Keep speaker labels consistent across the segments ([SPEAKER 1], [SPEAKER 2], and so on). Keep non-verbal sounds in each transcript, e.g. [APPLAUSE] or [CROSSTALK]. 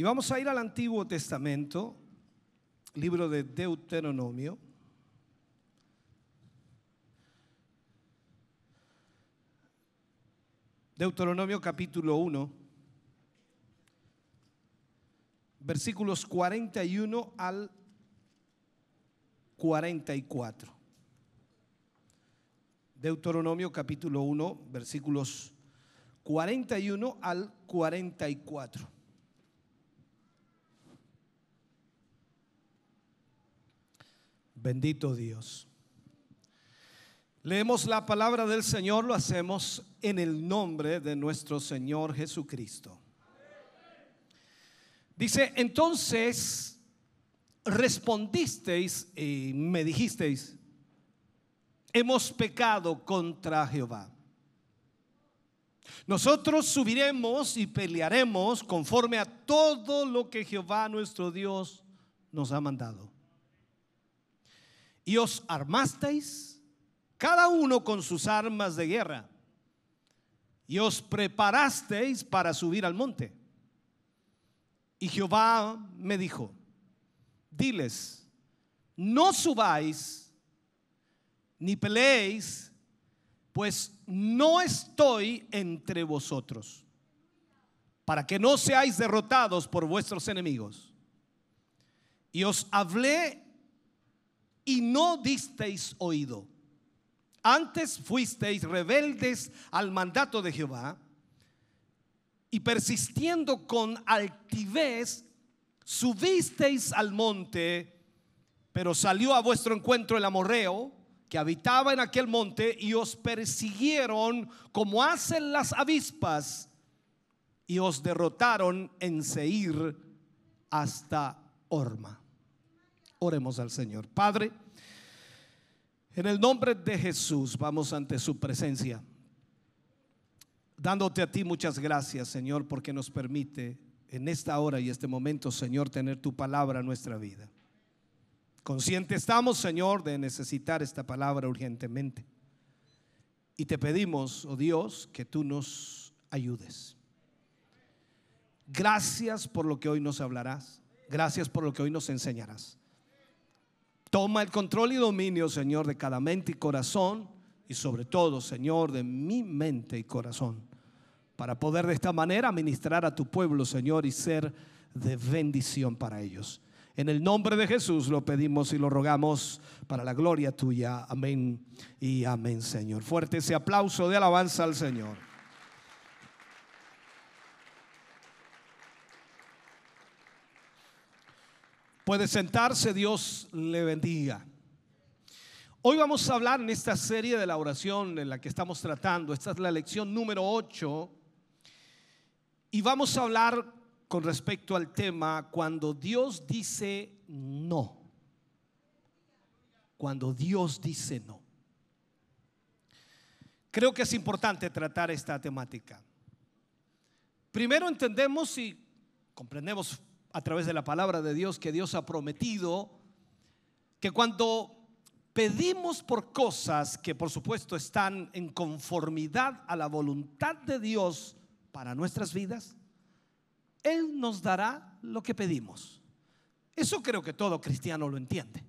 [SPEAKER 1] Y vamos a ir al Antiguo Testamento, libro de Deuteronomio. Deuteronomio capítulo 1, versículos 41 al 44. Deuteronomio capítulo 1, versículos 41 al 44. Bendito Dios. Leemos la palabra del Señor, lo hacemos en el nombre de nuestro Señor Jesucristo. Dice, entonces respondisteis y me dijisteis, hemos pecado contra Jehová. Nosotros subiremos y pelearemos conforme a todo lo que Jehová nuestro Dios nos ha mandado. Y os armasteis cada uno con sus armas de guerra, y os preparasteis para subir al monte. Y Jehová me dijo, diles, no subáis ni peleéis, pues no estoy entre vosotros, para que no seáis derrotados por vuestros enemigos. Y os hablé y no disteis oído. Antes fuisteis rebeldes al mandato de Jehová y persistiendo con altivez, subisteis al monte, pero salió a vuestro encuentro el amorreo que habitaba en aquel monte y os persiguieron como hacen las avispas y os derrotaron en Seir hasta Orma. Oremos al Señor. Padre, en el nombre de Jesús vamos ante su presencia, dándote a ti muchas gracias, Señor, porque nos permite en esta hora y este momento, Señor, tener tu palabra en nuestra vida. Consciente estamos, Señor, de necesitar esta palabra urgentemente. Y te pedimos, oh Dios, que tú nos ayudes. Gracias por lo que hoy nos hablarás. Gracias por lo que hoy nos enseñarás. Toma el control y dominio, Señor, de cada mente y corazón y sobre todo, Señor, de mi mente y corazón, para poder de esta manera ministrar a tu pueblo, Señor, y ser de bendición para ellos. En el nombre de Jesús lo pedimos y lo rogamos para la gloria tuya. Amén y amén, Señor. Fuerte ese aplauso de alabanza al Señor. Puede sentarse, Dios le bendiga. Hoy vamos a hablar en esta serie de la oración en la que estamos tratando. Esta es la lección número 8. Y vamos a hablar con respecto al tema cuando Dios dice no. Cuando Dios dice no. Creo que es importante tratar esta temática. Primero entendemos y comprendemos a través de la palabra de Dios que Dios ha prometido que cuando pedimos por cosas que por supuesto están en conformidad a la voluntad de Dios para nuestras vidas, Él nos dará lo que pedimos. Eso creo que todo cristiano lo entiende.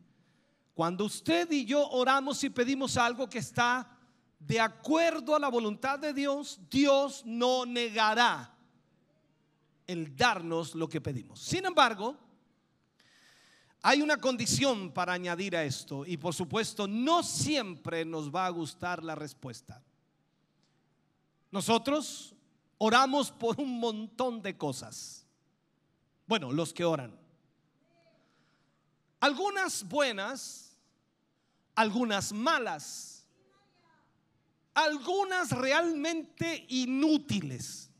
[SPEAKER 1] Cuando usted y yo oramos y pedimos algo que está de acuerdo a la voluntad de Dios, Dios no negará el darnos lo que pedimos. Sin embargo, hay una condición para añadir a esto y por supuesto no siempre nos va a gustar la respuesta. Nosotros oramos por un montón de cosas. Bueno, los que oran. Algunas buenas, algunas malas, algunas realmente inútiles.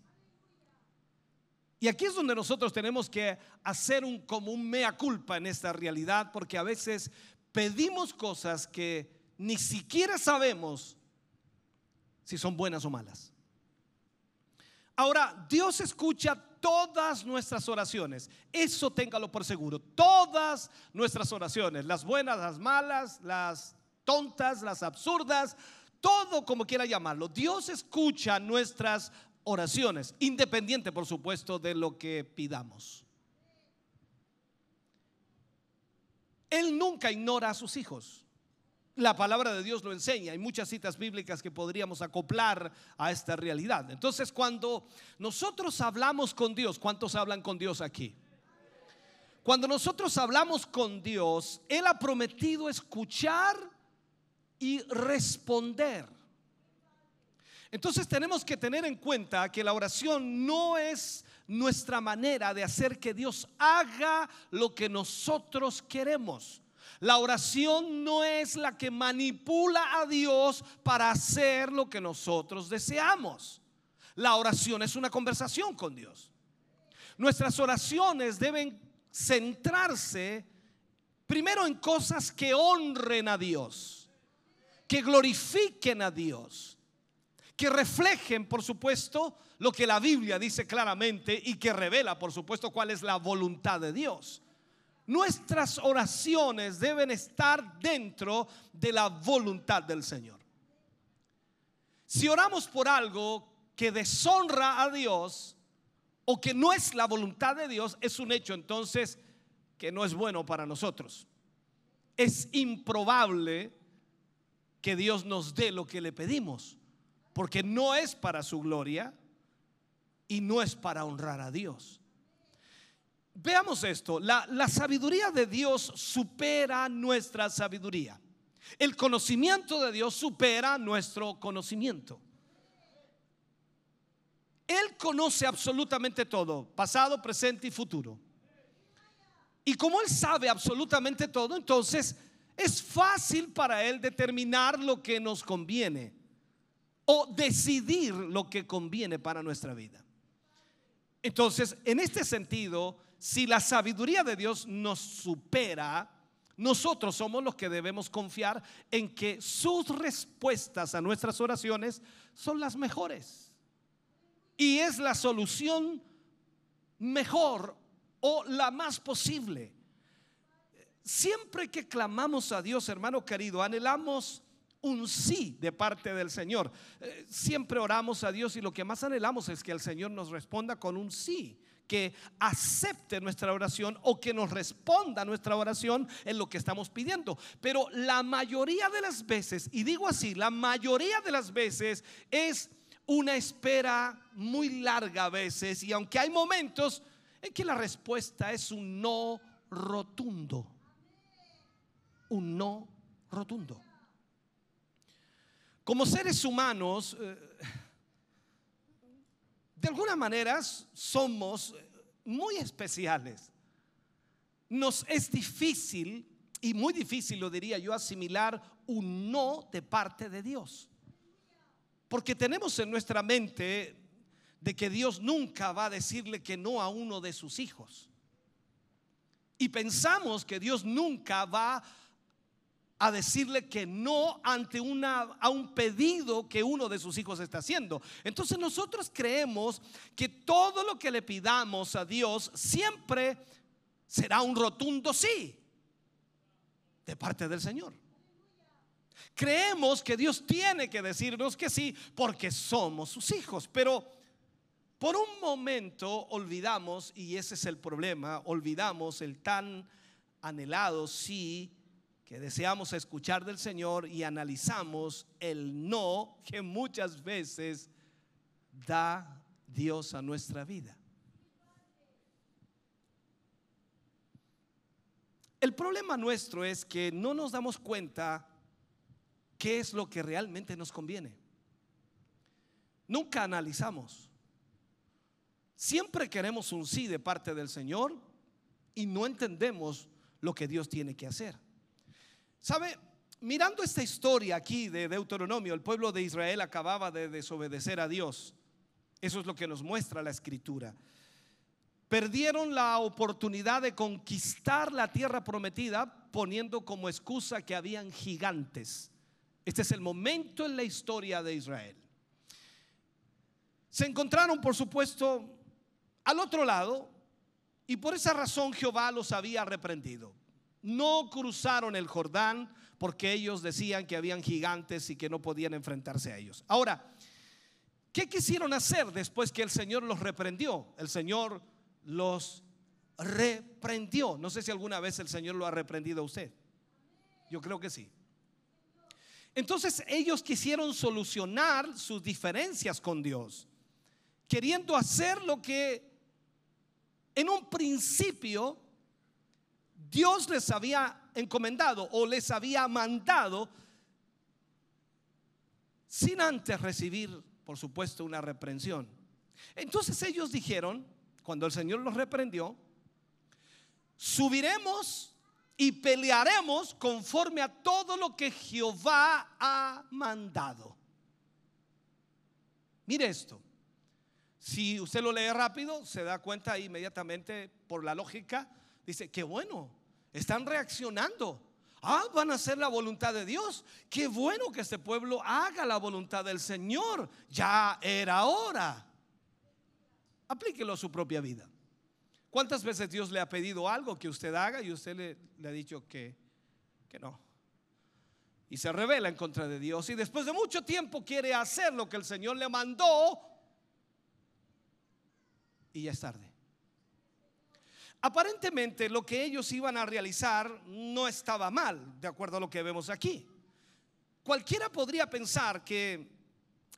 [SPEAKER 1] Y aquí es donde nosotros tenemos que hacer un, como un mea culpa en esta realidad, porque a veces pedimos cosas que ni siquiera sabemos si son buenas o malas. Ahora, Dios escucha todas nuestras oraciones. Eso téngalo por seguro. Todas nuestras oraciones, las buenas, las malas, las tontas, las absurdas, todo como quiera llamarlo. Dios escucha nuestras oraciones, independiente por supuesto de lo que pidamos. Él nunca ignora a sus hijos. La palabra de Dios lo enseña. Hay muchas citas bíblicas que podríamos acoplar a esta realidad. Entonces, cuando nosotros hablamos con Dios, ¿cuántos hablan con Dios aquí? Cuando nosotros hablamos con Dios, Él ha prometido escuchar y responder. Entonces tenemos que tener en cuenta que la oración no es nuestra manera de hacer que Dios haga lo que nosotros queremos. La oración no es la que manipula a Dios para hacer lo que nosotros deseamos. La oración es una conversación con Dios. Nuestras oraciones deben centrarse primero en cosas que honren a Dios, que glorifiquen a Dios que reflejen, por supuesto, lo que la Biblia dice claramente y que revela, por supuesto, cuál es la voluntad de Dios. Nuestras oraciones deben estar dentro de la voluntad del Señor. Si oramos por algo que deshonra a Dios o que no es la voluntad de Dios, es un hecho entonces que no es bueno para nosotros. Es improbable que Dios nos dé lo que le pedimos porque no es para su gloria y no es para honrar a Dios. Veamos esto, la, la, sabiduría de Dios supera nuestra sabiduría. El conocimiento de Dios supera nuestro conocimiento. Él conoce absolutamente todo, pasado, presente y futuro. Y como Él sabe absolutamente todo, entonces es fácil para Él determinar lo que nos conviene o decidir lo que conviene para nuestra vida. Entonces, en este sentido, si la sabiduría de Dios nos supera, nosotros somos los que debemos confiar en que sus respuestas a nuestras oraciones son las mejores. Y es la solución mejor o la más posible. Siempre que clamamos a Dios, hermano querido, anhelamos un sí de parte del Señor. Eh, siempre oramos a Dios y lo que más anhelamos es que el Señor nos responda con un sí que acepte nuestra oración o que nos responda nuestra oración en lo que estamos pidiendo. Pero la mayoría de las veces, y digo así, la mayoría de las veces es una espera muy larga a veces, y aunque hay momentos en que la respuesta es un no rotundo, un no rotundo. Como seres humanos, eh, de alguna manera somos muy especiales. Nos es difícil, y muy difícil lo diría yo, asimilar un no de parte de Dios. Porque tenemos en nuestra mente de que Dios nunca va a decirle que no a uno de sus hijos. Y pensamos que Dios nunca va a a decirle que no ante una, a un pedido que uno de sus hijos está haciendo. Entonces nosotros creemos que todo lo que le pidamos a Dios siempre será un rotundo sí de parte del Señor. Creemos que Dios tiene que decirnos que sí porque somos sus hijos, pero por un momento olvidamos, y ese es el problema, olvidamos el tan anhelado sí que deseamos escuchar del Señor y analizamos el no que muchas veces da Dios a nuestra vida. El problema nuestro es que no nos damos cuenta qué es lo que realmente nos conviene. Nunca analizamos. Siempre queremos un sí de parte del Señor y no entendemos lo que Dios tiene que hacer. ¿Sabe? Mirando esta historia aquí de Deuteronomio, el pueblo de Israel acababa de desobedecer a Dios. Eso es lo que nos muestra la escritura. perdieron la oportunidad de conquistar la tierra prometida poniendo como excusa que habían gigantes. Este es el momento en la historia de Israel. Se encontraron, por supuesto, al otro lado y por esa razón Jehová los había reprendido. No cruzaron el Jordán porque ellos decían que habían gigantes y que no podían enfrentarse a ellos. Ahora, ¿qué quisieron hacer después que el Señor los reprendió? El Señor los reprendió. No sé si alguna vez el Señor lo ha reprendido a usted. Yo creo que sí. Entonces ellos quisieron solucionar sus diferencias con Dios, queriendo hacer lo que en un principio Dios les había encomendado o les había mandado sin antes recibir, por supuesto, una reprensión. Entonces ellos dijeron, cuando el Señor los reprendió, subiremos y pelearemos conforme a todo lo que Jehová ha mandado. Mire esto. Si usted lo lee rápido, se da cuenta inmediatamente por la lógica. Dice, qué bueno, están reaccionando. Ah, van a hacer la voluntad de Dios. Qué bueno que este pueblo haga la voluntad del Señor. Ya era hora. Aplíquelo a su propia vida. ¿Cuántas veces Dios le ha pedido algo que usted haga y usted le, ha dicho que, que no? Y se revela en contra de Dios y después de mucho tiempo quiere hacer lo que el Señor le mandó y ya es tarde. Aparentemente lo que ellos iban a realizar no estaba mal, de acuerdo a lo que vemos aquí. Cualquiera podría pensar que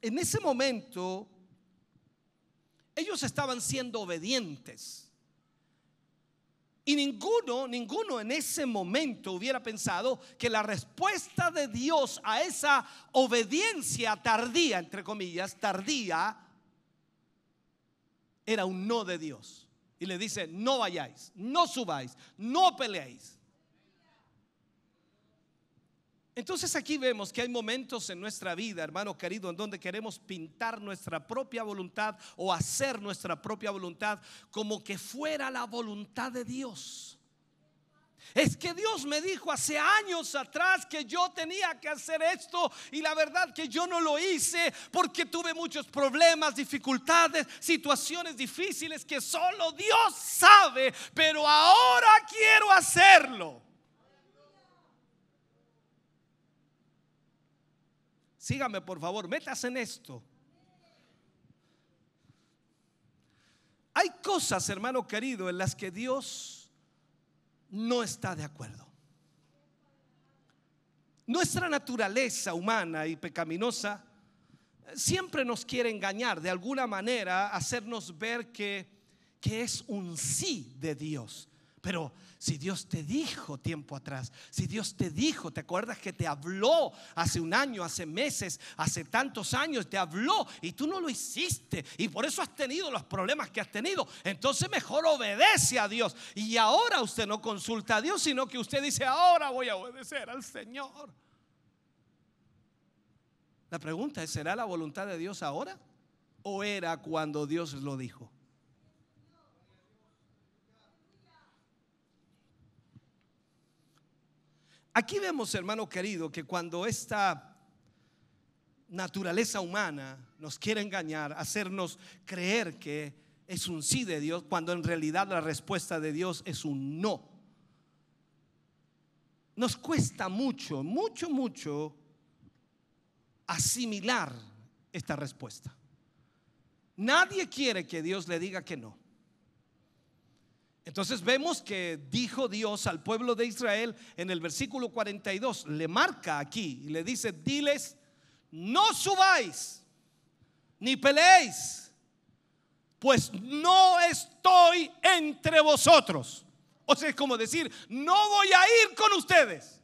[SPEAKER 1] en ese momento ellos estaban siendo obedientes. Y ninguno, ninguno en ese momento hubiera pensado que la respuesta de Dios a esa obediencia tardía, entre comillas, tardía, era un no de Dios. Y le dice, no vayáis, no subáis, no peleéis. Entonces aquí vemos que hay momentos en nuestra vida, hermano querido, en donde queremos pintar nuestra propia voluntad o hacer nuestra propia voluntad como que fuera la voluntad de Dios. Es que Dios me dijo hace años atrás que yo tenía que hacer esto y la verdad que yo no lo hice porque tuve muchos problemas, dificultades, situaciones difíciles que solo Dios sabe, pero ahora quiero hacerlo. Sígame por favor, métase en esto. Hay cosas, hermano querido, en las que Dios no está de acuerdo. Nuestra naturaleza humana y pecaminosa siempre nos quiere engañar, de alguna manera hacernos ver que, que es un sí de Dios. Pero si Dios te dijo tiempo atrás, si Dios te dijo, ¿te acuerdas que te habló hace un año, hace meses, hace tantos años? Te habló y tú no lo hiciste y por eso has tenido los problemas que has tenido. Entonces mejor obedece a Dios. Y ahora usted no consulta a Dios, sino que usted dice, ahora voy a obedecer al Señor. La pregunta es, ¿será la voluntad de Dios ahora? ¿O era cuando Dios lo dijo? Aquí vemos, hermano querido, que cuando esta naturaleza humana nos quiere engañar, hacernos creer que es un sí de Dios, cuando en realidad la respuesta de Dios es un no. Nos cuesta mucho, mucho, mucho asimilar esta respuesta. Nadie quiere que Dios le diga que no. Entonces vemos que dijo Dios al pueblo de Israel en el versículo 42, le marca aquí y le dice, diles, no subáis ni peleéis, pues no estoy entre vosotros. O sea, es como decir, no voy a ir con ustedes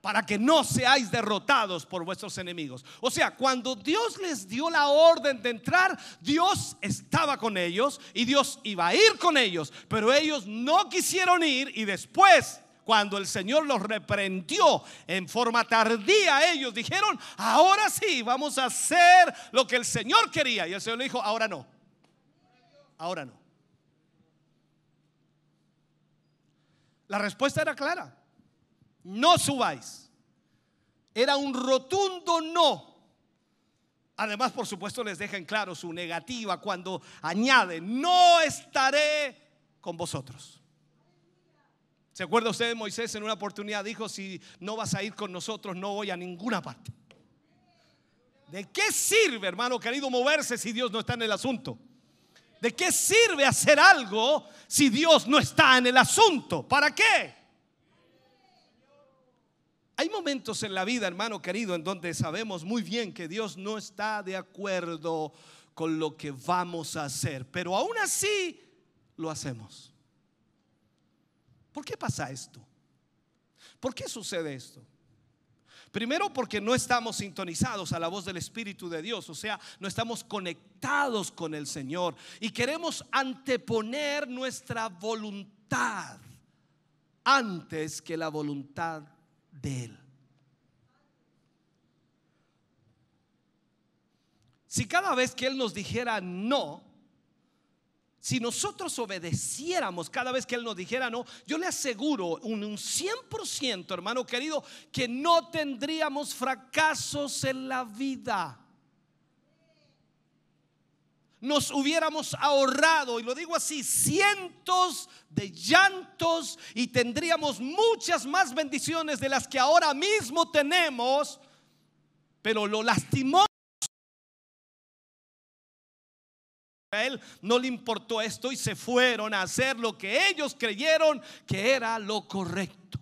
[SPEAKER 1] para que no seáis derrotados por vuestros enemigos. O sea, cuando Dios les dio la orden de entrar, Dios estaba con ellos y Dios iba a ir con ellos, pero ellos no quisieron ir y después cuando el Señor los reprendió en forma tardía, ellos dijeron, ahora sí, vamos a hacer lo que el Señor quería. Y el Señor le dijo, ahora no, ahora no. La respuesta era clara. No subáis. Era un rotundo no. Además, por supuesto, les deja en claro su negativa cuando añade, no estaré con vosotros. ¿Se acuerda usted de Moisés en una oportunidad? Dijo, si no vas a ir con nosotros, no voy a ninguna parte. ¿De qué sirve, hermano querido, moverse si Dios no está en el asunto? ¿De qué sirve hacer algo si Dios no está en el asunto? ¿Para qué? Hay momentos en la vida, hermano querido, en donde sabemos muy bien que Dios no está de acuerdo con lo que vamos a hacer, pero aún así lo hacemos. ¿Por qué pasa esto? ¿Por qué sucede esto? Primero porque no estamos sintonizados a la voz del Espíritu de Dios, o sea, no estamos conectados con el Señor y queremos anteponer nuestra voluntad antes que la voluntad de Él. Si cada vez que Él nos dijera no, si nosotros obedeciéramos cada vez que Él nos dijera no, yo le aseguro un, un 100%, hermano querido, que no tendríamos fracasos en la vida. Nos hubiéramos ahorrado, y lo digo así, cientos de llantos y tendríamos muchas más bendiciones de las que ahora mismo tenemos, pero lo lastimó A él no le importó esto y se fueron a hacer lo que ellos creyeron que era lo correcto.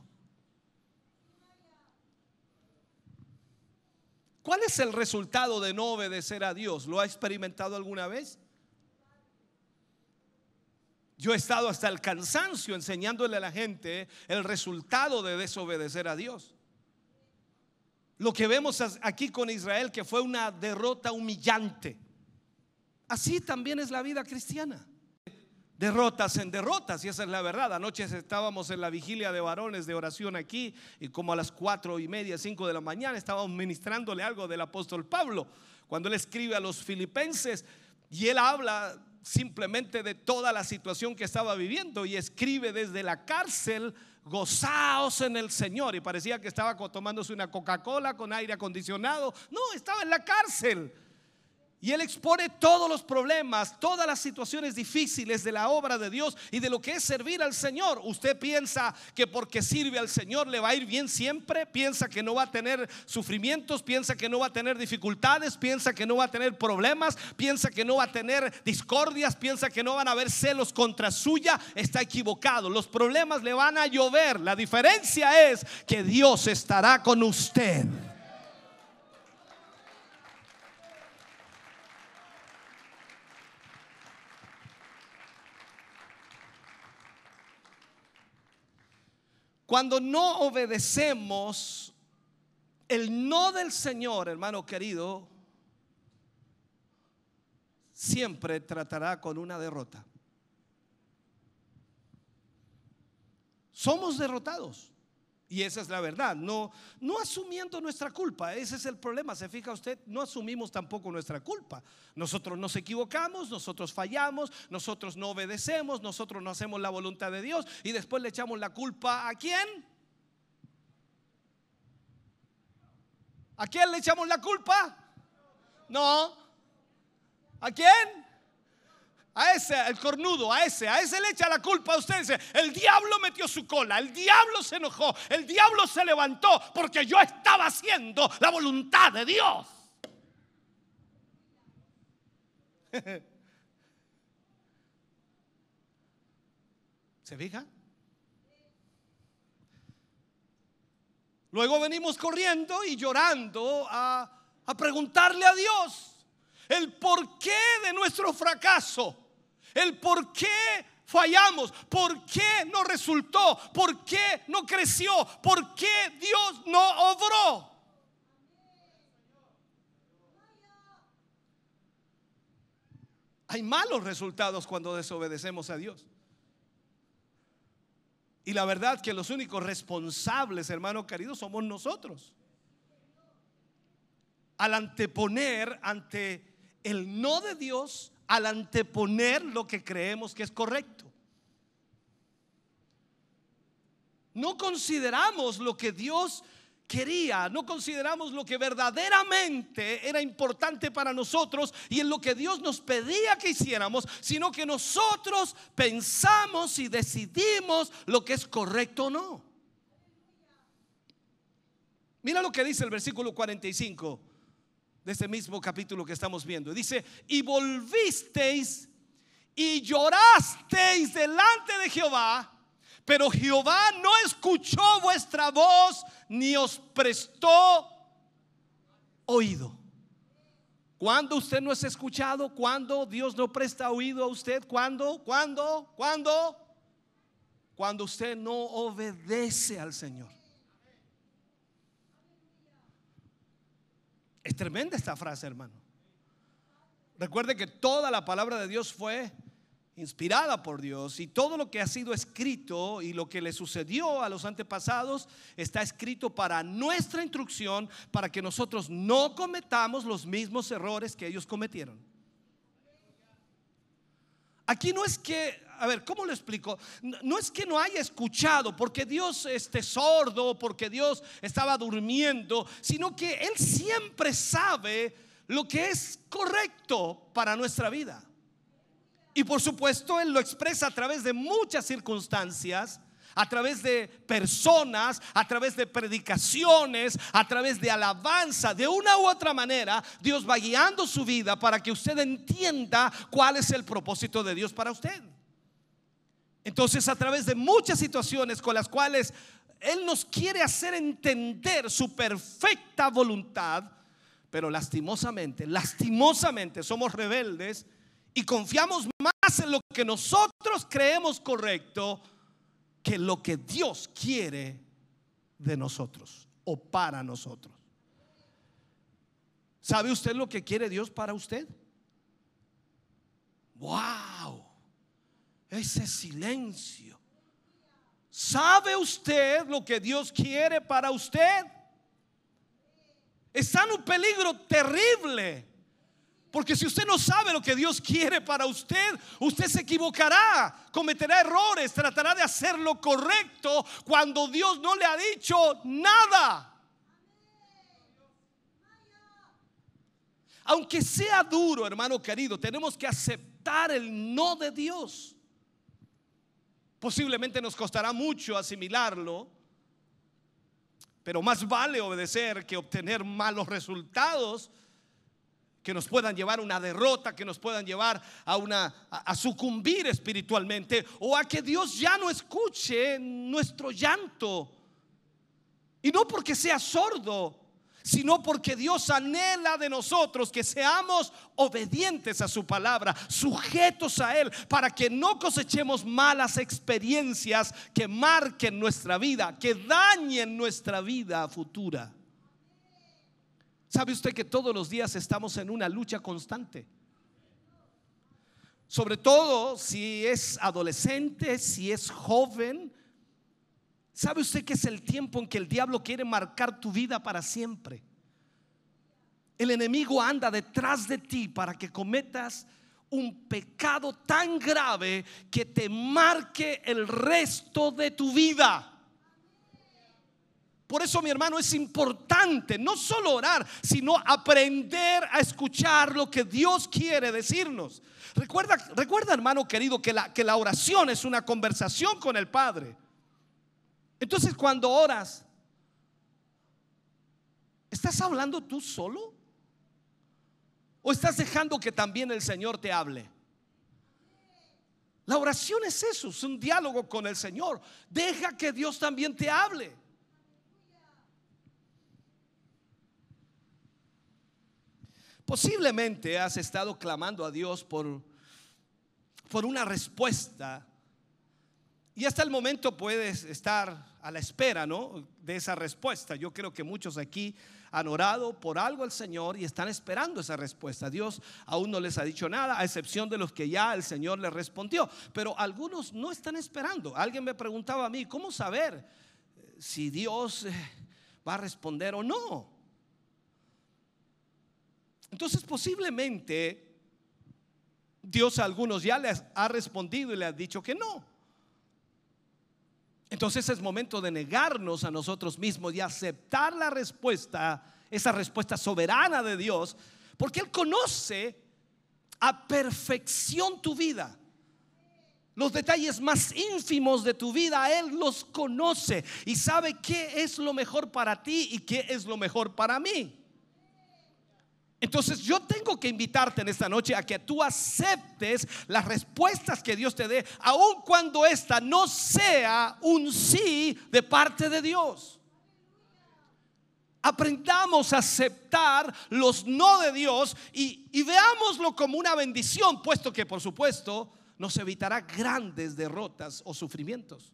[SPEAKER 1] ¿Cuál es el resultado de no obedecer a Dios? ¿Lo ha experimentado alguna vez? Yo he estado hasta el cansancio enseñándole a la gente el resultado de desobedecer a Dios. Lo que vemos aquí con Israel que fue una derrota humillante. Así también es la vida cristiana. Derrotas en derrotas, y esa es la verdad. Anoche estábamos en la vigilia de varones de oración aquí, y como a las cuatro y media, cinco de la mañana, estábamos ministrándole algo del apóstol Pablo, cuando él escribe a los filipenses, y él habla simplemente de toda la situación que estaba viviendo, y escribe desde la cárcel gozaos en el Señor. Y parecía que estaba tomándose una Coca-Cola con aire acondicionado. No, estaba en la cárcel. Y él expone todos los problemas, todas las situaciones difíciles de la obra de Dios y de lo que es servir al Señor. ¿Usted piensa que porque sirve al Señor le va a ir bien siempre? ¿Piensa que no va a tener sufrimientos? ¿Piensa que no va a tener dificultades? ¿Piensa que no va a tener problemas? ¿Piensa que no va a tener discordias? ¿Piensa que no van a haber celos contra suya? Está equivocado. Los problemas le van a llover. La diferencia es que Dios estará con usted. Cuando no obedecemos el no del Señor, hermano querido, siempre tratará con una derrota. Somos derrotados. Y esa es la verdad, no, no asumiendo nuestra culpa, ese es el problema, se fija usted, no asumimos tampoco nuestra culpa. Nosotros nos equivocamos, nosotros fallamos, nosotros no obedecemos, nosotros no hacemos la voluntad de Dios y después le echamos la culpa a quién? ¿A quién le echamos la culpa? No. ¿A quién? A ese, el cornudo, a ese, a ese le echa la culpa a usted. El diablo metió su cola, el diablo se enojó, el diablo se levantó porque yo estaba haciendo la voluntad de Dios. [LAUGHS] ¿Se fija? Luego venimos corriendo y llorando a, a preguntarle a Dios el porqué de nuestro fracaso el por qué fallamos, por qué no resultó, por qué no creció, por qué Dios no obró. Hay malos resultados cuando desobedecemos a Dios. Y la verdad que los únicos responsables, hermano querido, somos nosotros. Al anteponer ante el no de Dios al anteponer lo que creemos que es correcto. no consideramos lo que Dios quería, no consideramos lo que verdaderamente era importante para nosotros y en lo que Dios nos pedía que hiciéramos, sino que nosotros pensamos y decidimos lo que es correcto o no. Mira lo que dice el versículo 45 de este mismo capítulo que estamos viendo. Dice, y volvisteis y llorasteis delante de Jehová pero Jehová no escuchó vuestra voz ni os prestó oído. ¿Cuándo usted no es escuchado? ¿Cuándo Dios no presta oído a usted? ¿Cuándo? ¿Cuándo? ¿Cuándo? Cuando usted no obedece al Señor. Es tremenda esta frase, hermano. Recuerde que toda la palabra de Dios fue inspirada por Dios y todo lo que ha sido escrito y lo que le sucedió a los antepasados está escrito para nuestra instrucción, para que nosotros no cometamos los mismos errores que ellos cometieron. Aquí no es que, a ver, ¿cómo lo explico? No es que no haya escuchado porque Dios esté sordo, porque Dios estaba durmiendo, sino que Él siempre sabe lo que es correcto para nuestra vida. Y por supuesto, Él lo expresa a través de muchas circunstancias, a través de personas, a través de predicaciones, a través de alabanza. De una u otra manera, Dios va guiando su vida para que usted entienda cuál es el propósito de Dios para usted. Entonces, a través de muchas situaciones con las cuales Él nos quiere hacer entender su perfecta voluntad, pero lastimosamente, lastimosamente somos rebeldes y confiamos más en lo que nosotros creemos correcto que lo que Dios quiere de nosotros o para nosotros. ¿Sabe usted lo que quiere Dios para usted? ¡Wow! Ese silencio. ¿Sabe usted lo que Dios quiere para usted? Está en un peligro terrible porque si usted no sabe lo que Dios quiere para usted, usted se equivocará, cometerá errores, tratará de hacer lo correcto cuando Dios no le ha dicho nada. Aunque sea duro, hermano querido, tenemos que aceptar el no de Dios. Posiblemente nos costará mucho asimilarlo, pero más vale obedecer que obtener malos resultados que nos puedan llevar a una derrota, que nos puedan llevar a una a, sucumbir espiritualmente o a que Dios ya no escuche nuestro llanto. Y no porque sea sordo, sino porque Dios anhela de nosotros que seamos obedientes a su palabra, sujetos a Él, para que no cosechemos malas experiencias que marquen nuestra vida, que dañen nuestra vida futura. ¿Sabe usted que todos los días estamos en una lucha constante? Sobre todo si es adolescente, si es joven. ¿Sabe usted que es el tiempo en que el diablo quiere marcar tu vida para siempre? El enemigo anda detrás de ti para que cometas un pecado tan grave que te marque el resto de tu vida. Por eso, mi hermano, es importante no solo orar, sino aprender a escuchar lo que Dios quiere decirnos. Recuerda, recuerda hermano querido, que la, que la oración es una conversación con el Padre. Entonces, cuando oras, ¿estás hablando tú solo? ¿O estás dejando que también el Señor te hable? La oración es eso, es un diálogo con el Señor. Deja que Dios también te hable. Posiblemente has estado clamando a Dios por, por una respuesta y hasta el momento puedes estar a la espera, ¿no? De esa respuesta. Yo creo que muchos aquí han orado por algo al Señor y están esperando esa respuesta. Dios aún no les ha dicho nada, a excepción de los que ya el Señor les respondió. Pero algunos no están esperando. Alguien me preguntaba a mí, ¿cómo saber si Dios eh, va a responder o no? Entonces posiblemente Dios a algunos ya les ha respondido y le ha dicho que no. Entonces es momento de negarnos a nosotros mismos y aceptar la respuesta, esa respuesta soberana de Dios, porque Él conoce a perfección tu vida. Los detalles más ínfimos de tu vida, Él los conoce y sabe qué es lo mejor para ti y qué es lo mejor para mí. Entonces yo tengo que invitarte en esta noche a que tú aceptes las respuestas que Dios te dé, aun cuando esta no sea un sí de parte de Dios. Aprendamos a aceptar los no de Dios y, y veámoslo como una bendición, puesto que por supuesto nos evitará grandes derrotas o sufrimientos.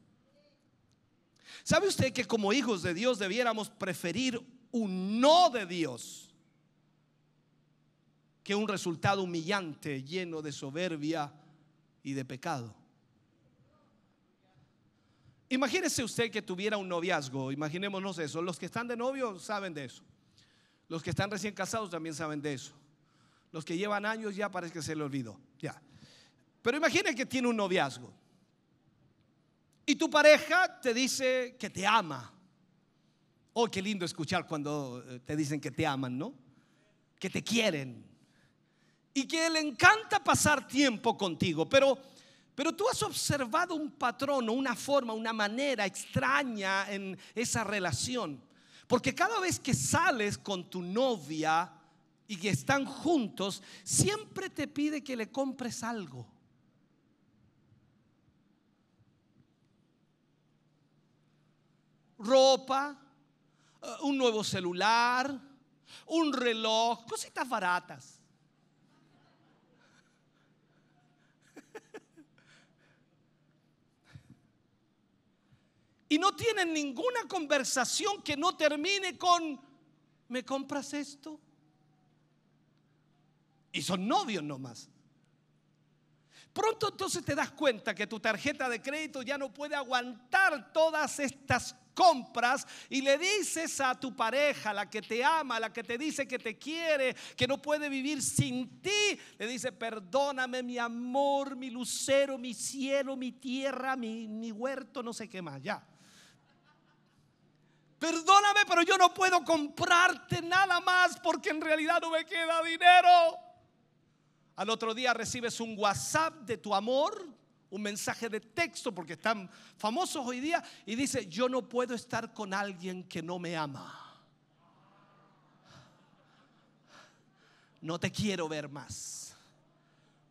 [SPEAKER 1] ¿Sabe usted que como hijos de Dios debiéramos preferir un no de Dios? Que un resultado humillante, lleno de soberbia y de pecado. Imagínese usted que tuviera un noviazgo, imaginémonos eso. Los que están de novio saben de eso. Los que están recién casados también saben de eso. Los que llevan años ya parece que se le olvidó. Ya. Pero imagine que tiene un noviazgo. Y tu pareja te dice que te ama. Oh, qué lindo escuchar cuando eh, te dicen que te aman, ¿no? Que te quieren y que le encanta pasar tiempo contigo, pero, pero tú has observado un patrón o una forma, una manera extraña en esa relación. Porque cada vez que sales con tu novia y que están juntos, siempre te pide que le compres algo. Ropa, eh, un nuevo celular, un reloj, cositas baratas. Y no tienen ninguna conversación que no termine con, ¿me compras esto? Y son novios nomás. Pronto entonces te das cuenta que tu tarjeta de crédito ya no puede aguantar todas estas compras y le dices a tu pareja, la que te ama, la que te dice que te quiere, que no puede vivir sin ti, le dice, perdóname mi amor, mi lucero, mi cielo, mi tierra, mi, huerto, no sé qué más, ya. Perdóname, pero yo no puedo comprarte nada más porque en realidad no me queda dinero. Al otro día recibes un WhatsApp de tu amor, un mensaje de texto, porque están famosos hoy día, y dice, yo no puedo estar con alguien que no me ama. No te quiero ver más.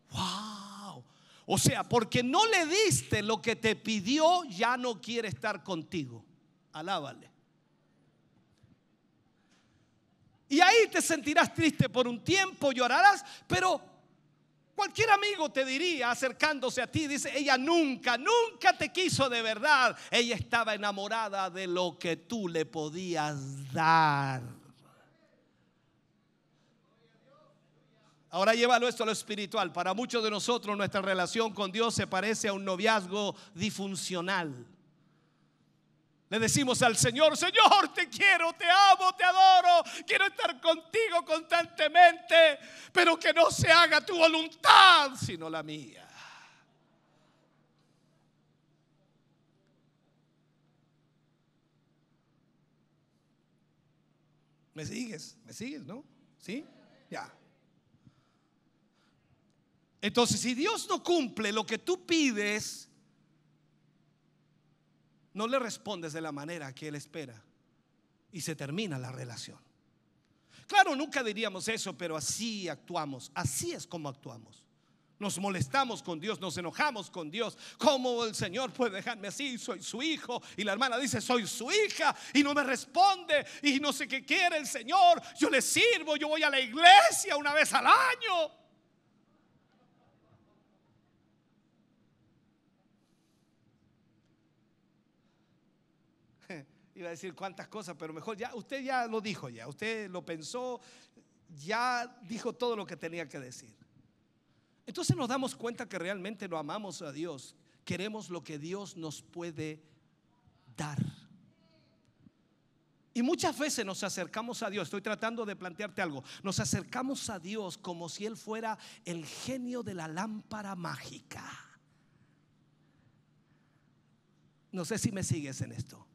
[SPEAKER 1] Wow. O sea, porque no le diste lo que te pidió, ya no quiere estar contigo. Alábale. Y ahí te sentirás triste por un tiempo, llorarás, pero cualquier amigo te diría acercándose a ti, dice, ella nunca, nunca te quiso de verdad. Ella estaba enamorada de lo que tú le podías dar. Ahora llévalo esto a lo espiritual. Para muchos de nosotros nuestra relación con Dios se parece a un noviazgo disfuncional. Le decimos al Señor, Señor, te quiero, te amo, te adoro, quiero estar contigo constantemente, pero que no se haga tu voluntad, sino la mía. ¿Me sigues? ¿Me sigues, no? ¿Sí? Ya. Entonces, si Dios no cumple lo que tú pides, no le respondes de la manera que él espera y se termina la relación. Claro, nunca diríamos eso, pero así actuamos, así es como actuamos. Nos molestamos con Dios, nos enojamos con Dios. ¿Cómo el Señor puede dejarme así? Soy su hijo. Y la hermana dice, soy su hija. Y no me responde. Y no sé qué quiere el Señor. Yo le sirvo, yo voy a la iglesia una vez al año. Iba a decir cuántas cosas, pero mejor ya, usted ya lo dijo ya, usted lo pensó, ya dijo todo lo que tenía que decir. Entonces nos damos cuenta que realmente lo amamos a Dios, queremos lo que Dios nos puede dar. Y muchas veces nos acercamos a Dios, estoy tratando de plantearte algo, nos acercamos a Dios como si Él fuera el genio de la lámpara mágica. No sé si me sigues en esto.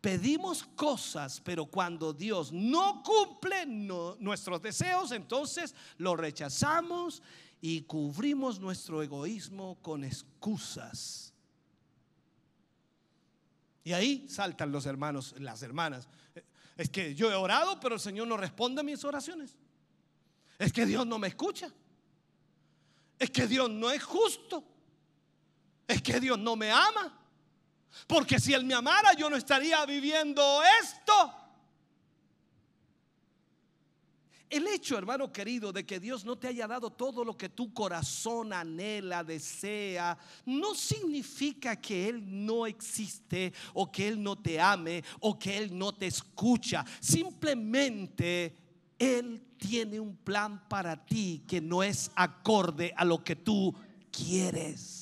[SPEAKER 1] Pedimos cosas, pero cuando Dios no cumple nuestros deseos, entonces lo rechazamos y cubrimos nuestro egoísmo con excusas. Y ahí saltan los hermanos, las hermanas. Es que yo he orado, pero el Señor no responde a mis oraciones. Es que Dios no me escucha. Es que Dios no es justo. Es que Dios no me ama. Porque si Él me amara, yo no estaría viviendo esto. El hecho, hermano querido, de que Dios no te haya dado todo lo que tu corazón anhela, desea, no significa que Él no existe o que Él no te ame o que Él no te escucha. Simplemente Él tiene un plan para ti que no es acorde a lo que tú quieres.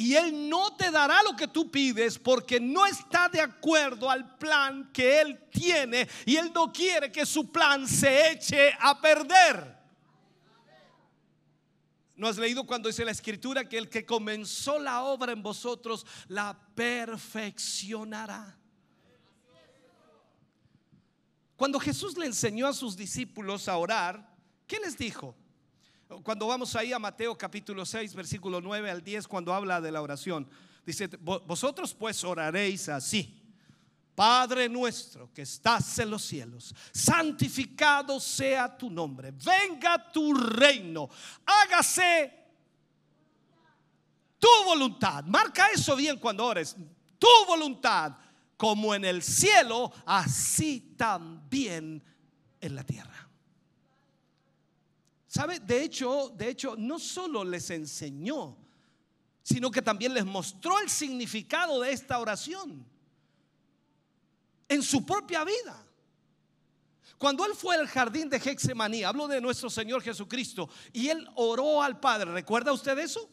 [SPEAKER 1] Y Él no te dará lo que tú pides porque no está de acuerdo al plan que Él tiene y Él no quiere que su plan se eche a perder. ¿No has leído cuando dice la escritura que el que comenzó la obra en vosotros la perfeccionará? Cuando Jesús le enseñó a sus discípulos a orar, ¿qué les dijo? Cuando vamos ahí a Mateo capítulo 6, versículo 9 al 10, cuando habla de la oración, dice, vosotros pues oraréis así. Padre nuestro que estás en los cielos, santificado sea tu nombre, venga tu reino, hágase tu voluntad. Marca eso bien cuando ores. Tu voluntad, como en el cielo, así también en la tierra. ¿Sabe? De hecho, de hecho, no solo les enseñó, sino que también les mostró el significado de esta oración en su propia vida. Cuando él fue al jardín de Hexemaní, hablo de nuestro Señor Jesucristo, y él oró al Padre. ¿Recuerda usted eso?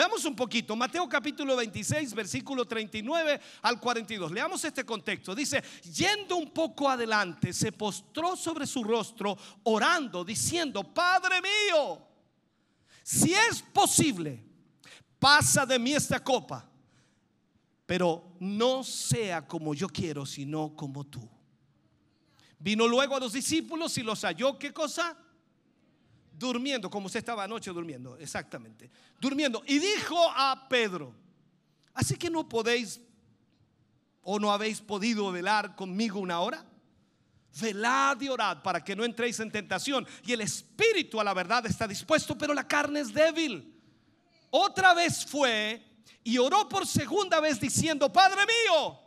[SPEAKER 1] Veamos un poquito, Mateo capítulo 26, versículo 39 al 42. Leamos este contexto. Dice, yendo un poco adelante, se postró sobre su rostro, orando, diciendo, Padre mío, si es posible, pasa de mí esta copa, pero no sea como yo quiero, sino como tú. Vino luego a los discípulos y los halló, ¿qué cosa? Durmiendo, como usted estaba anoche durmiendo, exactamente, durmiendo. Y dijo a Pedro, así que no podéis o no habéis podido velar conmigo una hora. Velad y orad para que no entréis en tentación. Y el espíritu a la verdad está dispuesto, pero la carne es débil. Otra vez fue y oró por segunda vez diciendo, Padre mío,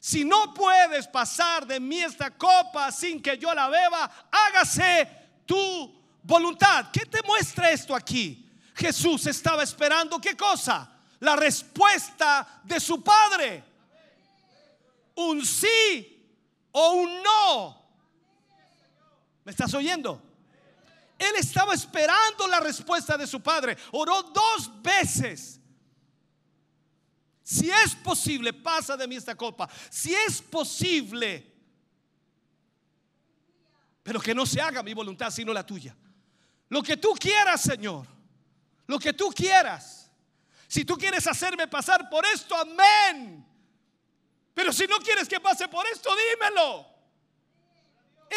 [SPEAKER 1] si no puedes pasar de mí esta copa sin que yo la beba, hágase tu voluntad. ¿Qué te muestra esto aquí? Jesús estaba esperando qué cosa? La respuesta de su Padre. Un sí o un no. ¿Me estás oyendo? Él estaba esperando la respuesta de su Padre. Oró dos veces. Si es posible, pasa de mí esta copa. Si es posible, pero que no se haga mi voluntad sino la tuya. Lo que tú quieras, Señor. Lo que tú quieras. Si tú quieres hacerme pasar por esto, amén. Pero si no quieres que pase por esto, dímelo.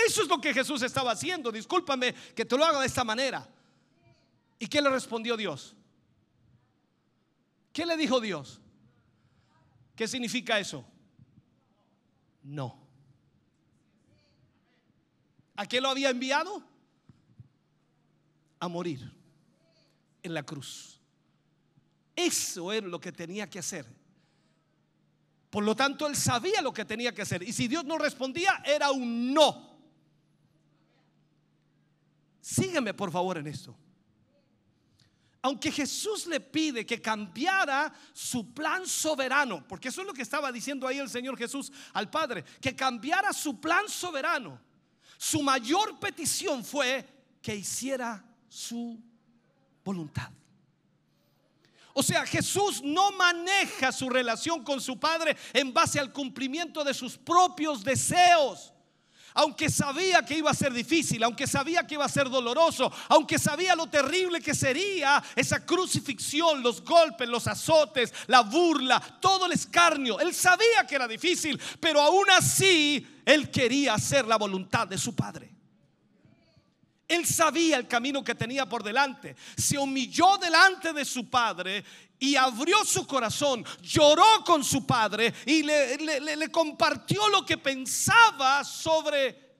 [SPEAKER 1] Eso es lo que Jesús estaba haciendo. Discúlpame que te lo haga de esta manera. ¿Y qué le respondió Dios? ¿Qué le dijo Dios? ¿Qué significa eso? No. ¿A qué lo había enviado? A morir en la cruz. Eso era lo que tenía que hacer. Por lo tanto, él sabía lo que tenía que hacer. Y si Dios no respondía, era un no. Sígueme por favor en esto. Aunque Jesús le pide que cambiara su plan soberano, porque eso es lo que estaba diciendo ahí el Señor Jesús al Padre, que cambiara su plan soberano, su mayor petición fue que hiciera su voluntad. O sea, Jesús no maneja su relación con su Padre en base al cumplimiento de sus propios deseos. aunque sabía que iba a ser difícil, aunque sabía que iba a ser doloroso, aunque sabía lo terrible que sería esa crucifixión, los golpes, los azotes, la burla, todo el escarnio. Él sabía que era difícil, pero aún así él quería hacer la voluntad de su Padre. Él sabía el camino que tenía por delante. Se humilló delante de su padre y abrió su corazón, lloró con su padre y le, compartió lo que pensaba sobre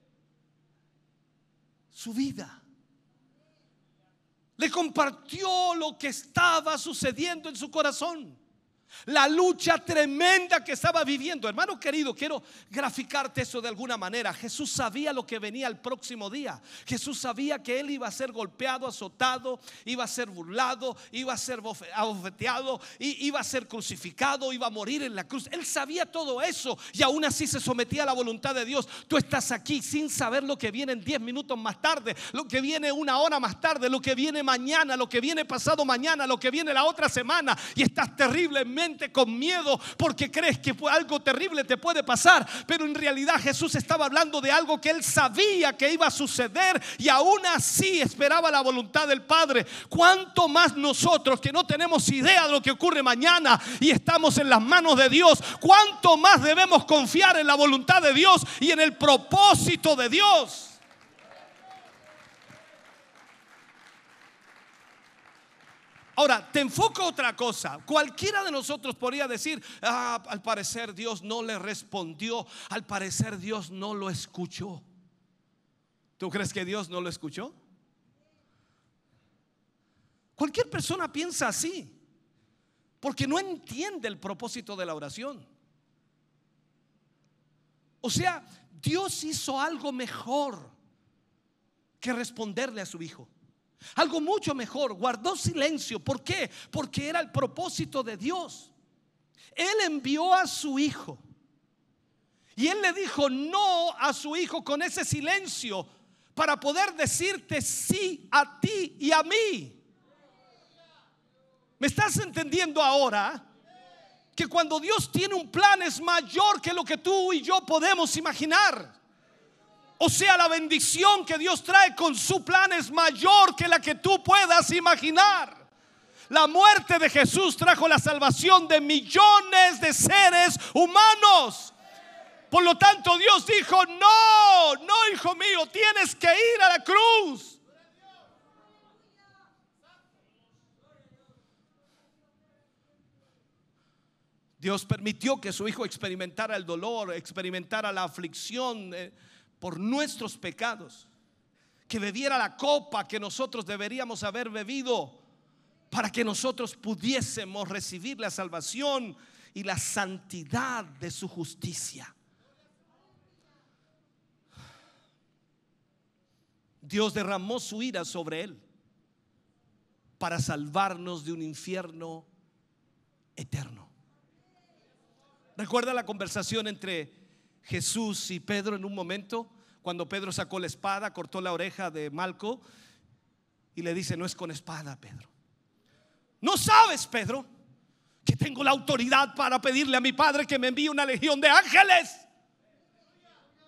[SPEAKER 1] su vida. Le compartió lo que estaba sucediendo en su corazón la lucha tremenda que estaba viviendo. Hermano querido, quiero graficarte eso de alguna manera. Jesús sabía lo que venía el próximo día. Jesús sabía que él iba a ser golpeado, azotado, iba a ser burlado, iba a ser abofeteado, iba a ser crucificado, iba a morir en la cruz. Él sabía todo eso y aún así se sometía a la voluntad de Dios. Tú estás aquí sin saber lo que viene en 10 minutos más tarde, lo que viene una hora más tarde, lo que viene mañana, lo que viene pasado mañana, lo que viene la otra semana y estás terriblemente con miedo porque crees que algo terrible te puede pasar. Pero en realidad Jesús estaba hablando de algo que él sabía que iba a suceder y aún así esperaba la voluntad del Padre. ¿Cuánto más nosotros que no tenemos idea de lo que ocurre mañana y estamos en las manos de Dios? ¿Cuánto más debemos confiar en la voluntad de Dios y en el propósito de Dios? Ahora, te enfoco otra cosa. Cualquiera de nosotros podría decir, ah, al parecer Dios no le respondió, al parecer Dios no lo escuchó. ¿Tú crees que Dios no lo escuchó? Cualquier persona piensa así, porque no entiende el propósito de la oración. O sea, Dios hizo algo mejor que responderle a su hijo. Algo mucho mejor, guardó silencio. ¿Por qué? Porque era el propósito de Dios. Él envió a su hijo. Y él le dijo no a su hijo con ese silencio para poder decirte sí a ti y a mí. ¿Me estás entendiendo ahora? Que cuando Dios tiene un plan es mayor que lo que tú y yo podemos imaginar. O sea, la bendición que Dios trae con su plan es mayor que la que tú puedas imaginar. La muerte de Jesús trajo la salvación de millones de seres humanos. Por lo tanto, Dios dijo, no, no, hijo mío, tienes que ir a la cruz. Dios permitió que su hijo experimentara el dolor, experimentara la aflicción. Por nuestros pecados, que bebiera la copa que nosotros deberíamos haber bebido para que nosotros pudiésemos recibir la salvación y la santidad de su justicia. Dios derramó su ira sobre él para salvarnos de un infierno eterno. Recuerda la conversación entre Jesús y Pedro en un momento, cuando Pedro sacó la espada, cortó la oreja de Malco y le dice, no es con espada, Pedro. No sabes, Pedro, que tengo la autoridad para pedirle a mi Padre que me envíe una legión de ángeles.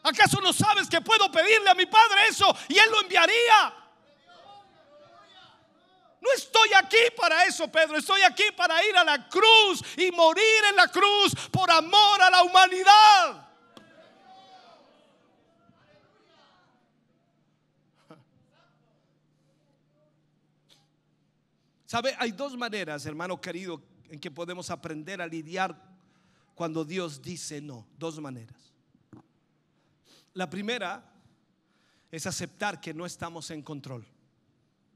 [SPEAKER 1] ¿Acaso no sabes que puedo pedirle a mi Padre eso y Él lo enviaría? No estoy aquí para eso, Pedro. Estoy aquí para ir a la cruz y morir en la cruz por amor a la humanidad. ¿Sabe? Hay dos maneras, hermano querido, en que podemos aprender a lidiar cuando Dios dice no. Dos maneras. La primera es aceptar que no estamos en control.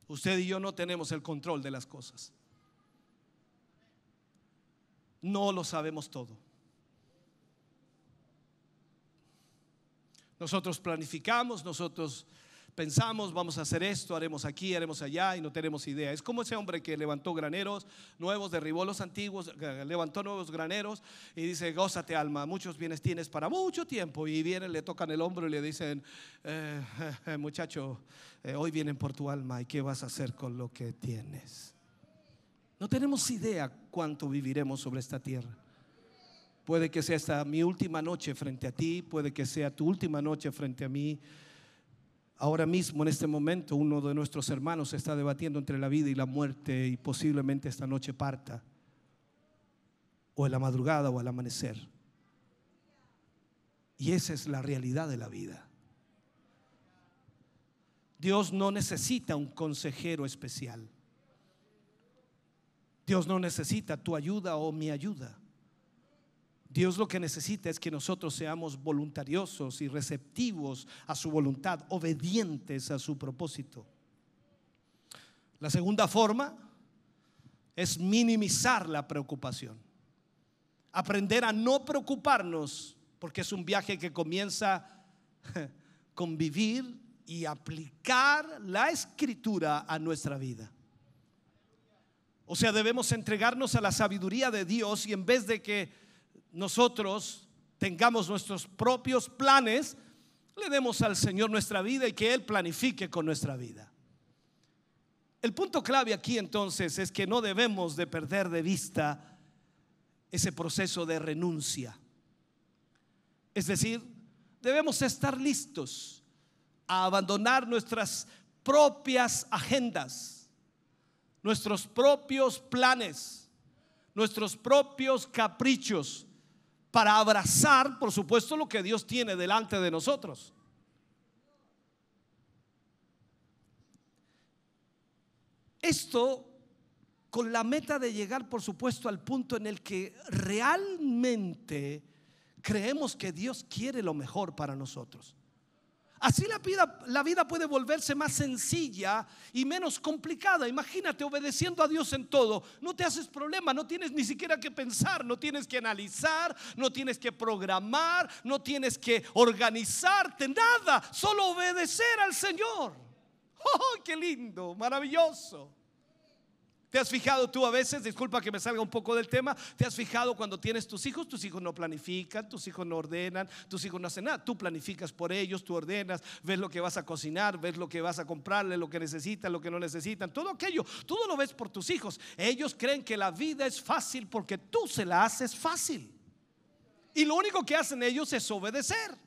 [SPEAKER 1] Usted y yo no tenemos el control de las cosas. No lo sabemos todo. Nosotros planificamos, nosotros pensamos, vamos a hacer esto, haremos aquí, haremos allá y no tenemos idea. Es como ese hombre que levantó graneros nuevos, derribó los antiguos, levantó nuevos graneros y dice, gózate alma, muchos bienes tienes para mucho tiempo. Y vienen, le tocan el hombro y le dicen, eh, [LAUGHS] eh, muchacho, eh, hoy vienen por tu alma y qué vas a hacer con lo que tienes. No tenemos idea cuánto viviremos sobre esta tierra. Puede que sea esta mi última noche frente a ti, puede que sea tu última noche frente a mí. Ahora mismo, en este momento, uno de nuestros hermanos está debatiendo entre la vida y la muerte y posiblemente esta noche parta, o en la madrugada o al amanecer. Y esa es la realidad de la vida. Dios no necesita un consejero especial. Dios no necesita tu ayuda o mi ayuda. Dios lo que necesita es que nosotros seamos voluntariosos y receptivos a su voluntad, obedientes a su propósito. La segunda forma es minimizar la preocupación. Aprender a no preocuparnos, porque es un viaje que comienza [LAUGHS] con vivir y aplicar la escritura a nuestra vida. O sea, debemos entregarnos a la sabiduría de Dios y en vez de que nosotros tengamos nuestros propios planes, le demos al Señor nuestra vida y que Él planifique con nuestra vida. El punto clave aquí entonces es que no debemos de perder de vista ese proceso de renuncia. Es decir, debemos estar listos a abandonar nuestras propias agendas, nuestros propios planes, nuestros propios caprichos para abrazar, por supuesto, lo que Dios tiene delante de nosotros. Esto con la meta de llegar, por supuesto, al punto en el que realmente creemos que Dios quiere lo mejor para nosotros. Así la vida, la vida puede volverse más sencilla y menos complicada. Imagínate obedeciendo a Dios en todo. No te haces problema, no tienes ni siquiera que pensar, no tienes que analizar, no tienes que programar, no tienes que organizarte, nada. Solo obedecer al Señor. [LAUGHS] ¡Oh, qué lindo! Maravilloso. ¿Te has fijado tú a veces, disculpa que me salga un poco del tema, te has fijado cuando tienes tus hijos, tus hijos no planifican, tus hijos no ordenan, tus hijos no hacen nada, tú planificas por ellos, tú ordenas, ves lo que vas a cocinar, ves lo que vas a comprarle, lo que necesitan, lo que no necesitan, todo aquello, todo lo ves por tus hijos. Ellos creen que la vida es fácil porque tú se la haces fácil. Y lo único que hacen ellos es obedecer.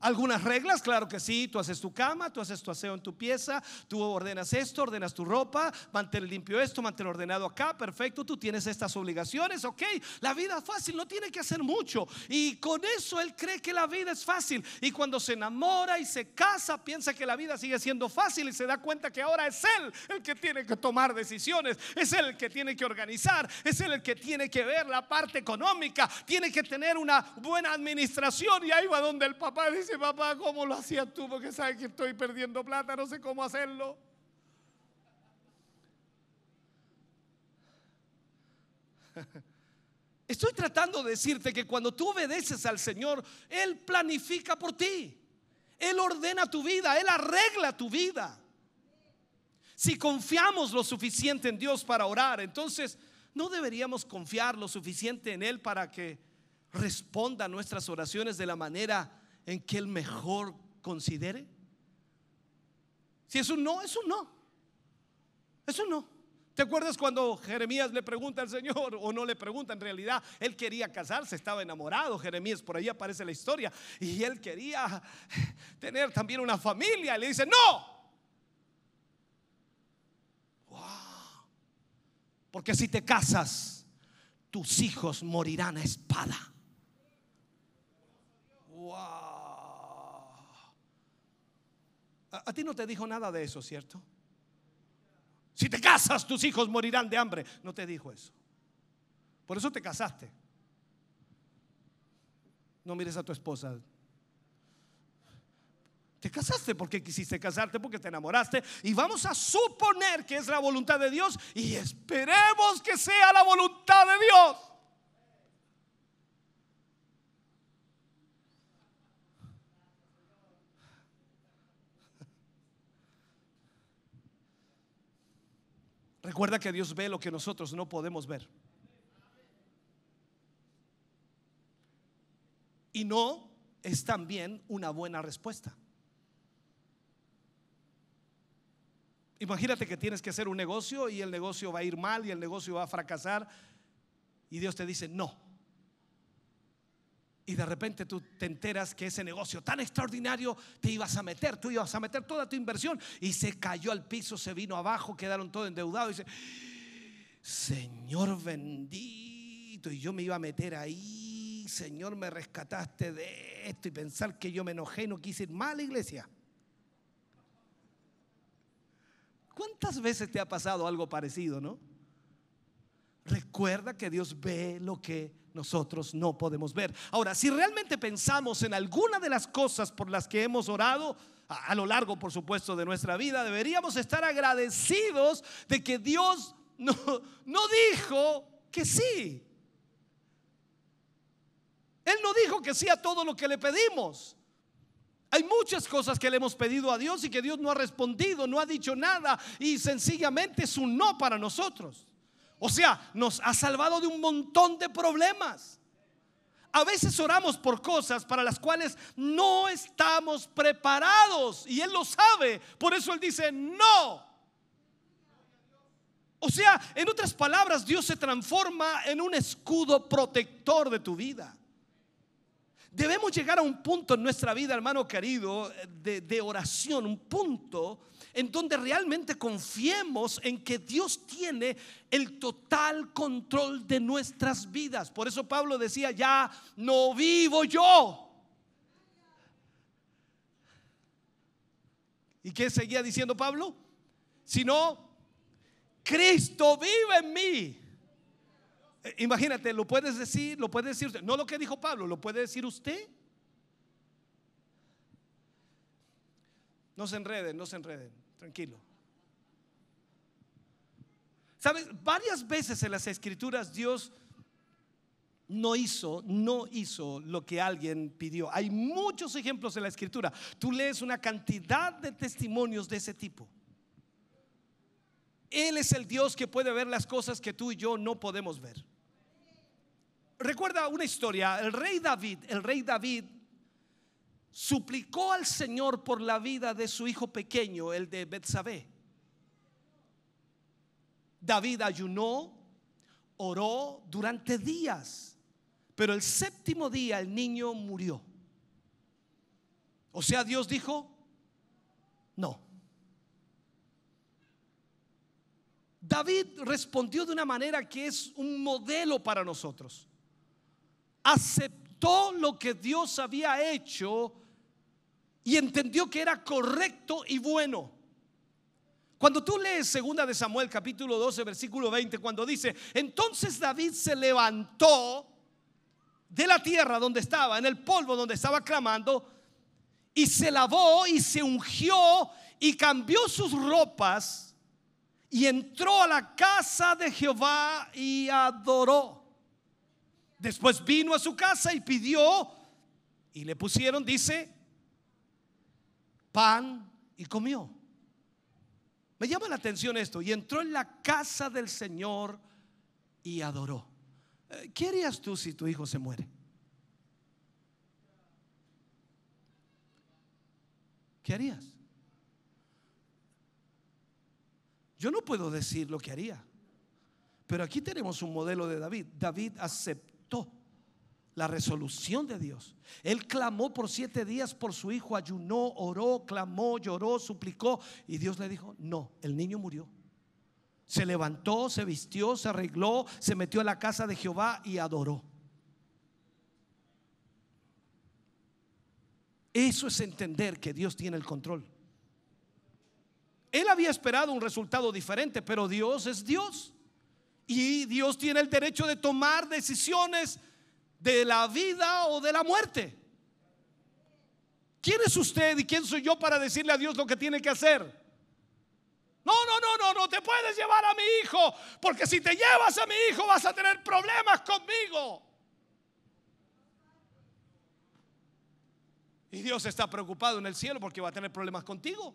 [SPEAKER 1] Algunas reglas, claro que sí, tú haces tu cama, tú haces tu aseo en tu pieza, tú ordenas esto, ordenas tu ropa, mantén limpio esto, mantén ordenado acá, perfecto, tú tienes estas obligaciones, ok, la vida es fácil, no tiene que hacer mucho. Y con eso él cree que la vida es fácil. Y cuando se enamora y se casa, piensa que la vida sigue siendo fácil y se da cuenta que ahora es él el que tiene que tomar decisiones, es él el que tiene que organizar, es él el que tiene que ver la parte económica, tiene que tener una buena administración y ahí va donde el papá dice, papá, ¿cómo lo hacías tú? Porque sabes que estoy perdiendo plata, no sé cómo hacerlo. [LAUGHS] Estoy tratando de decirte que cuando tú obedeces al Señor, Él planifica por ti. Él ordena tu vida, Él arregla tu vida. Si confiamos lo suficiente en Dios para orar, entonces no deberíamos confiar lo suficiente en Él para que responda nuestras oraciones de la manera en que el mejor considere? Si es un no, es un no. Es un no. ¿Te acuerdas cuando Jeremías le pregunta al Señor, o no le pregunta en realidad? Él quería casarse, estaba enamorado, Jeremías, por ahí aparece la historia, y él quería tener también una familia, y le dice, no. Porque si te casas, tus hijos morirán a espada. Wow. A, ti no te dijo nada de eso, ¿cierto? Si te casas, tus hijos morirán de hambre. No te dijo eso. Por eso te casaste. No mires a tu esposa. Te casaste porque quisiste casarte, porque te enamoraste. Y vamos a suponer que es la voluntad de Dios y esperemos que sea la voluntad de Dios. Recuerda que Dios ve lo que nosotros no podemos ver. Y no es también una buena respuesta. Imagínate que tienes que hacer un negocio y el negocio va a ir mal y el negocio va a fracasar y Dios te dice, no, y de repente tú te enteras que ese negocio tan extraordinario te ibas a meter, tú ibas a meter toda tu inversión y se cayó al piso, se vino abajo, quedaron todos endeudados y dice, Señor bendito, y yo me iba a meter ahí, Señor me rescataste de esto y pensar que yo me enojé y no quise ir más a la iglesia. ¿Cuántas veces te ha pasado algo parecido, no? Recuerda que Dios ve lo que nosotros no podemos ver. Ahora, si realmente pensamos en alguna de las cosas por las que hemos orado, a, lo largo, por supuesto, de nuestra vida, deberíamos estar agradecidos de que Dios no, no dijo que sí. Él no dijo que sí a todo lo que le pedimos. Hay muchas cosas que le hemos pedido a Dios y que Dios no ha respondido, no ha dicho nada y sencillamente es un no para nosotros. O sea, nos ha salvado de un montón de problemas. A veces oramos por cosas para las cuales no estamos preparados y Él lo sabe. Por eso Él dice, no. O sea, en otras palabras, Dios se transforma en un escudo protector de tu vida. Debemos llegar a un punto en nuestra vida, hermano querido, de, oración, un punto en donde realmente confiemos en que Dios tiene el total control de nuestras vidas. Por eso Pablo decía, ya no vivo yo. ¿Y qué seguía diciendo Pablo? Sino, Cristo vive en mí. Eh, imagínate, lo puedes decir, lo puede decir usted. No lo que dijo Pablo, lo puede decir usted. No se enreden, no se enreden. Tranquilo. ¿Sabes? Varias veces en las escrituras Dios no hizo, no hizo lo que alguien pidió. Hay muchos ejemplos en la escritura. Tú lees una cantidad de testimonios de ese tipo. Él es el Dios que puede ver las cosas que tú y yo no podemos ver. Recuerda una historia, el rey David, el rey David suplicó al Señor por la vida de su hijo pequeño, el de Betsabé. David ayunó, oró durante días, pero el séptimo día el niño murió. O sea, Dios dijo, no. David respondió de una manera que es un modelo para nosotros. Aceptó lo que Dios había hecho y entendió que era correcto y bueno. Cuando tú lees segunda de Samuel capítulo 12 versículo 20 cuando dice, "Entonces David se levantó de la tierra donde estaba, en el polvo donde estaba clamando, y se lavó y se ungió y cambió sus ropas y entró a la casa de Jehová y adoró. Después vino a su casa y pidió y le pusieron, dice, pan y comió. Me llama la atención esto. Y entró en la casa del Señor y adoró. Eh, ¿Qué harías tú si tu hijo se muere? ¿Qué harías? Yo no puedo decir lo que haría. Pero aquí tenemos un modelo de David. David aceptó la resolución de Dios. Él clamó por siete días por su hijo, ayunó, oró, clamó, lloró, suplicó y Dios le dijo, no, el niño murió. Se levantó, se vistió, se arregló, se metió a la casa de Jehová y adoró. Eso es entender que Dios tiene el control. Él había esperado un resultado diferente, pero Dios es Dios. Y Dios tiene el derecho de tomar decisiones de la vida o de la muerte. ¿Quién es usted y quién soy yo para decirle a Dios lo que tiene que hacer? No, no, no, no, no te puedes llevar a mi hijo, porque si te llevas a mi hijo vas a tener problemas conmigo. Y Dios está preocupado en el cielo porque va a tener problemas contigo.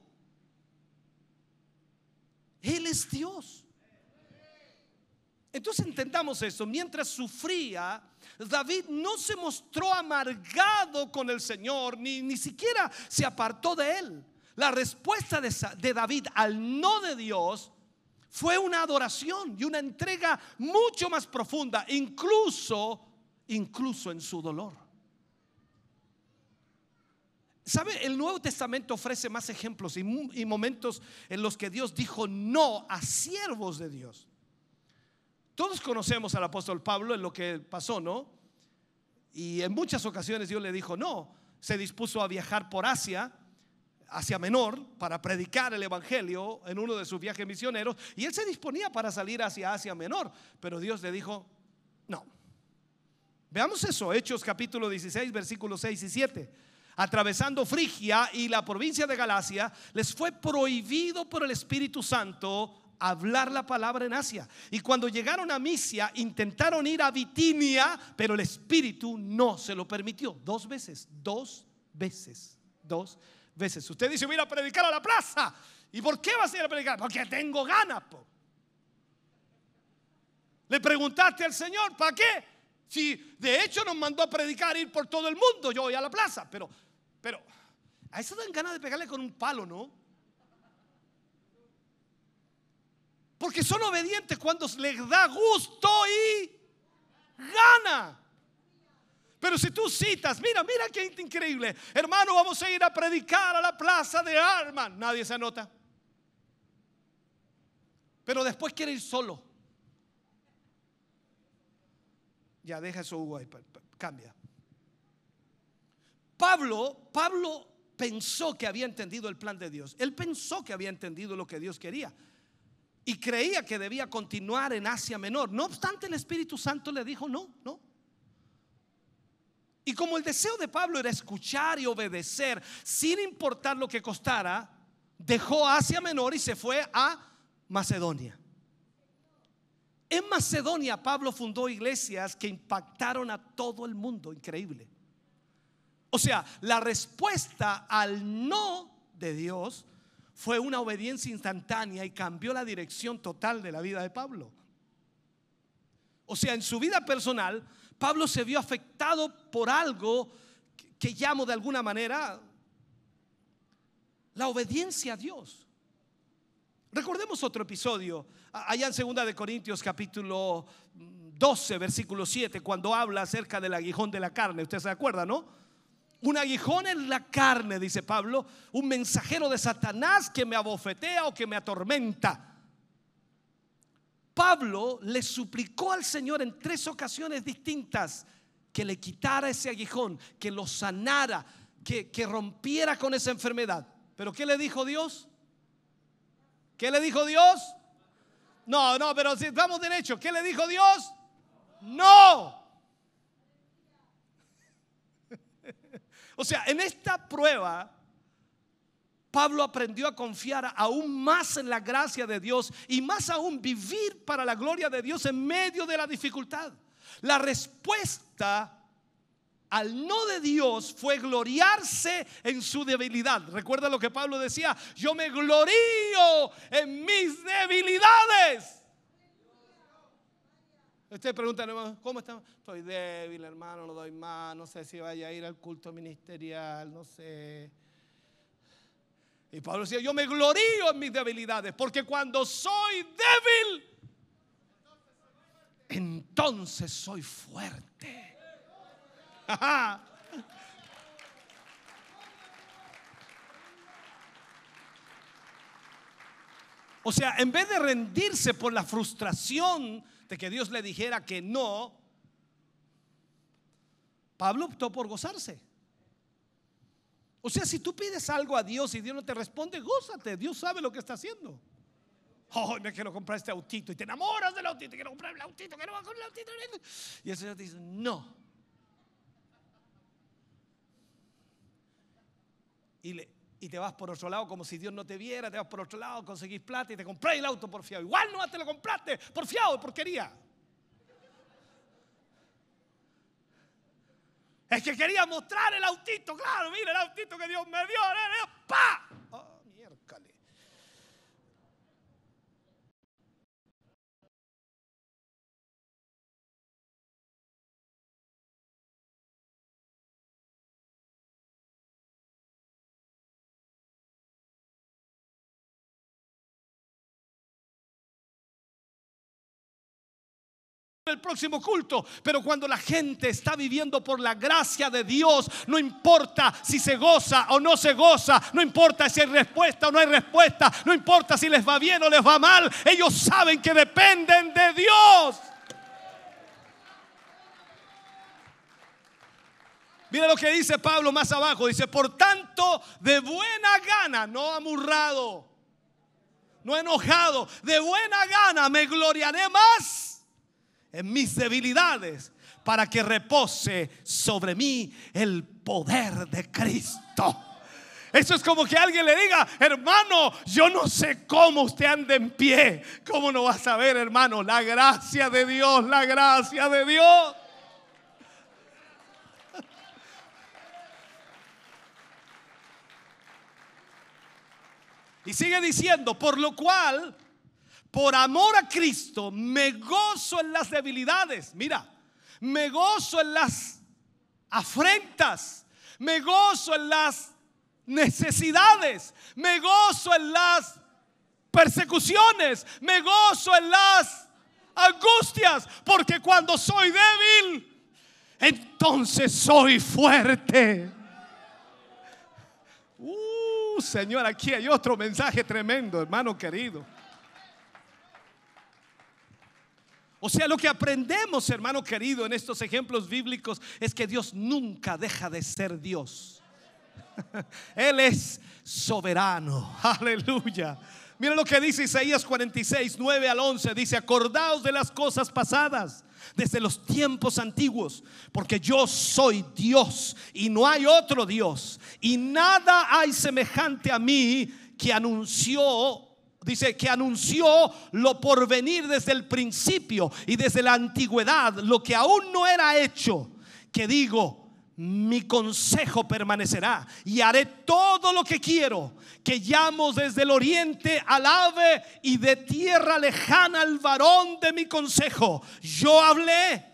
[SPEAKER 1] Él es Dios. Entonces entendamos eso. Mientras sufría, David no se mostró amargado con el Señor, ni, ni siquiera se apartó de él. La respuesta de, de David al no de Dios fue una adoración y una entrega mucho más profunda, incluso, incluso en su dolor. ¿Sabe? El Nuevo Testamento ofrece más ejemplos y, y, momentos en los que Dios dijo no a siervos de Dios. Todos conocemos al apóstol Pablo en lo que pasó, ¿no? Y en muchas ocasiones Dios le dijo no. Se dispuso a viajar por Asia, Asia Menor, para predicar el Evangelio en uno de sus viajes misioneros. Y él se disponía para salir hacia Asia Menor. Pero Dios le dijo no. Veamos eso, Hechos capítulo 16, versículos 6 y 7 atravesando Frigia y la provincia de Galacia, les fue prohibido por el Espíritu Santo hablar la palabra en Asia. Y cuando llegaron a Misia, intentaron ir a Bitinia, pero el Espíritu no se lo permitió. Dos veces, dos veces, dos veces. Usted dice, voy a predicar a la plaza. ¿Y por qué vas a ir a predicar? Porque tengo ganas. Le preguntaste al Señor, ¿para qué? Si de hecho nos mandó a predicar, ir por todo el mundo, yo voy a la plaza, pero, pero, a eso dan ganas de pegarle con un palo, ¿no? Porque son obedientes cuando les da gusto y gana. Pero si tú citas, mira, mira qué increíble, hermano, vamos a ir a predicar a la plaza de armas, nadie se anota. Pero después quiere ir solo. Ya deja eso Hugo ahí, cambia. Pablo, Pablo pensó que había entendido el plan de Dios. Él pensó que había entendido lo que Dios quería. Y creía que debía continuar en Asia Menor. No obstante, el Espíritu Santo le dijo, no, no. Y como el deseo de Pablo era escuchar y obedecer, sin importar lo que costara, dejó Asia Menor y se fue a Macedonia. En Macedonia Pablo fundó iglesias que impactaron a todo el mundo, increíble. O sea, la respuesta al no de Dios fue una obediencia instantánea y cambió la dirección total de la vida de Pablo. O sea, en su vida personal, Pablo se vio afectado por algo que llamo de alguna manera la obediencia a Dios. Recordemos otro episodio, allá en segunda de Corintios capítulo 12, versículo 7, cuando habla acerca del aguijón de la carne. Usted se acuerda, ¿no? Un aguijón en la carne, dice Pablo, un mensajero de Satanás que me abofetea o que me atormenta. Pablo le suplicó al Señor en tres ocasiones distintas que le quitara ese aguijón, que lo sanara, que, que rompiera con esa enfermedad. Pero ¿qué le dijo Dios? ¿Qué le dijo Dios? No, no, pero si vamos derecho, ¿qué le dijo Dios? No. O sea, en esta prueba, Pablo aprendió a confiar aún más en la gracia de Dios y más aún vivir para la gloria de Dios en medio de la dificultad. La respuesta al no de Dios fue gloriarse en su debilidad. Recuerda lo que Pablo decía, yo me glorío en mis debilidades. Usted pregunta, ¿cómo está? Estoy débil, hermano, no doy más, no sé si vaya a ir al culto ministerial, no sé. Y Pablo decía, yo me glorío en mis debilidades, porque cuando soy débil, entonces soy fuerte. [LAUGHS] O sea, en vez de rendirse por la frustración de que Dios le dijera que no, Pablo optó por gozarse. O sea, si tú pides algo a Dios y Dios no te responde, gózate. Dios sabe lo que está haciendo. Oh, me quiero comprar este autito y te enamoras del autito, quiero comprar el autito, quiero bajar el autito. Y el Señor te dice, no. y, te vas por otro lado como si Dios no te viera, te vas por otro lado, conseguís plata y te comprás el auto por fiado. Igual no te lo compraste por fiado, porquería. Es que quería mostrar el autito, claro, mira el autito que Dios me dio, ¡pa! El próximo culto. Pero cuando la gente está viviendo por la gracia de Dios, no importa si se goza o no se goza, no importa si hay respuesta o no hay respuesta, no importa si les va bien o les va mal, ellos saben que dependen de Dios. Mira lo que dice Pablo más abajo. Dice, por tanto, de buena gana, no amurrado, no enojado, de buena gana me gloriaré más en mis debilidades para que repose sobre mí el poder de Cristo. Eso es como que alguien le diga, hermano, yo no sé cómo usted anda en pie. ¿Cómo no va a saber, hermano? La gracia de Dios, la gracia de Dios. Y sigue diciendo, por lo cual por amor a Cristo, me gozo en las debilidades. Mira, me gozo en las afrentas, me gozo en las necesidades, me gozo en las persecuciones, me gozo en las angustias, porque cuando soy débil, entonces soy fuerte. Uh, Señor, aquí hay otro mensaje tremendo, hermano querido. O sea, lo que aprendemos, hermano querido, en estos ejemplos bíblicos es que Dios nunca deja de ser Dios. [LAUGHS] Él es soberano. [LAUGHS] Aleluya. Mira lo que dice Isaías 46, 9 al 11. Dice, acordaos de las cosas pasadas desde los tiempos antiguos, porque yo soy Dios y no hay otro Dios. Y nada hay semejante a mí que anunció dice que anunció lo por venir desde el principio y desde la antigüedad, lo que aún no era hecho, que digo, mi consejo permanecerá y haré todo lo que quiero, que llamo desde el oriente al ave y de tierra lejana al varón de mi consejo. Yo hablé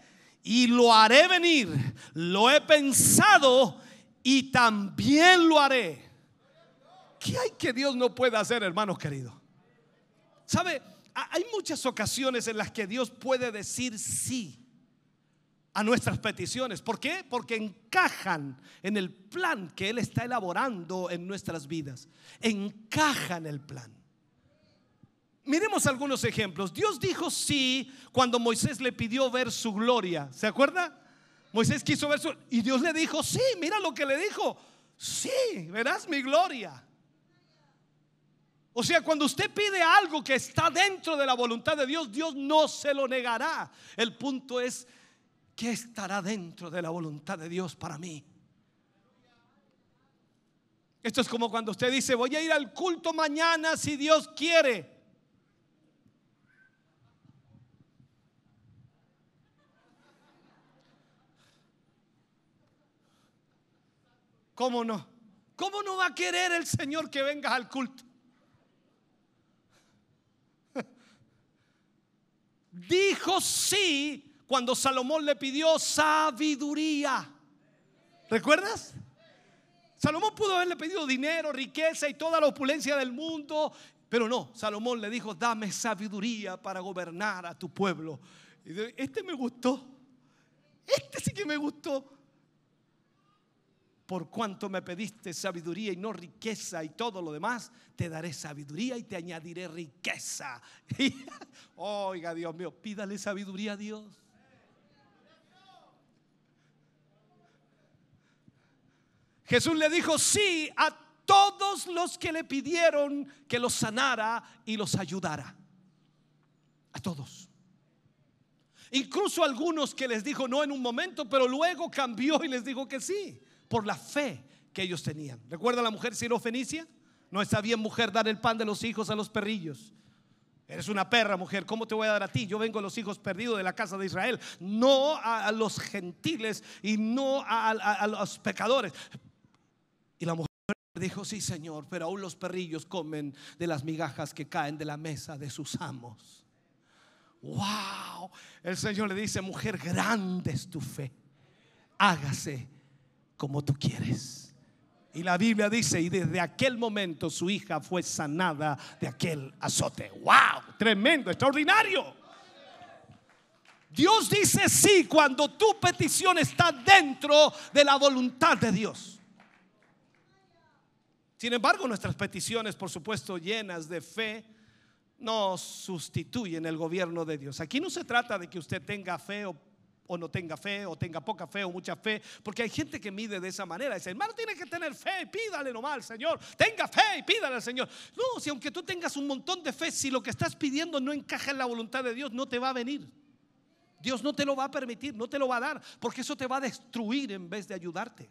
[SPEAKER 1] y lo haré venir, lo he pensado y también lo haré. ¿Qué hay que Dios no puede hacer, hermanos queridos? ¿Sabe? Hay muchas ocasiones en las que Dios puede decir sí a nuestras peticiones. ¿Por qué? Porque encajan en el plan que Él está elaborando en nuestras vidas. Encajan en el plan. Miremos algunos ejemplos. Dios dijo sí cuando Moisés le pidió ver su gloria. ¿Se acuerda? Moisés quiso ver su... Y Dios le dijo, sí, mira lo que le dijo. Sí, verás mi gloria. O sea, cuando usted pide algo que está dentro de la voluntad de Dios, Dios no se lo negará. El punto es, ¿qué estará dentro de la voluntad de Dios para mí? Esto es como cuando usted dice, voy a ir al culto mañana si Dios quiere. ¿Cómo no? ¿Cómo no va a querer el Señor que vengas al culto? Dijo sí cuando Salomón le pidió sabiduría. ¿Recuerdas? Salomón pudo haberle pedido dinero, riqueza y toda la opulencia del mundo, pero no, Salomón le dijo, dame sabiduría para gobernar a tu pueblo. Y este me gustó, este sí que me gustó por cuanto me pediste sabiduría y no riqueza y todo lo demás, te daré sabiduría y te añadiré riqueza. [LAUGHS] Oiga, Dios mío, pídale sabiduría a Dios. Jesús le dijo sí a todos los que le pidieron que los sanara y los ayudara. A todos. Incluso algunos que les dijo no en un momento, pero luego cambió y les dijo que sí por la fe que ellos tenían. ¿Recuerda la mujer sirofenicia? No está bien mujer dar el pan de los hijos a los perrillos. Eres una perra, mujer. ¿Cómo te voy a dar a ti? Yo vengo a los hijos perdidos de la casa de Israel, no a, los gentiles y no a, a los pecadores. Y la mujer dijo, sí, Señor, pero aún los perrillos comen de las migajas que caen de la mesa de sus amos. Wow. El Señor le dice, mujer, grande es tu fe. Hágase como tú quieres. Y la Biblia dice, y desde aquel momento su hija fue sanada de aquel azote. ¡Wow! Tremendo, extraordinario. Dios dice sí cuando tu petición está dentro de la voluntad de Dios. Sin embargo, nuestras peticiones, por supuesto, llenas de fe, no sustituyen el gobierno de Dios. Aquí no se trata de que usted tenga fe o, no tenga fe, o tenga poca fe o mucha fe, porque hay gente que mide de esa manera. Dice, hermano, tiene que tener fe, pídale nomás al Señor. Tenga fe y pídale al Señor. No, si aunque tú tengas un montón de fe, si lo que estás pidiendo no encaja en la voluntad de Dios, no te va a venir. Dios no te lo va a permitir, no te lo va a dar, porque eso te va a destruir en vez de ayudarte.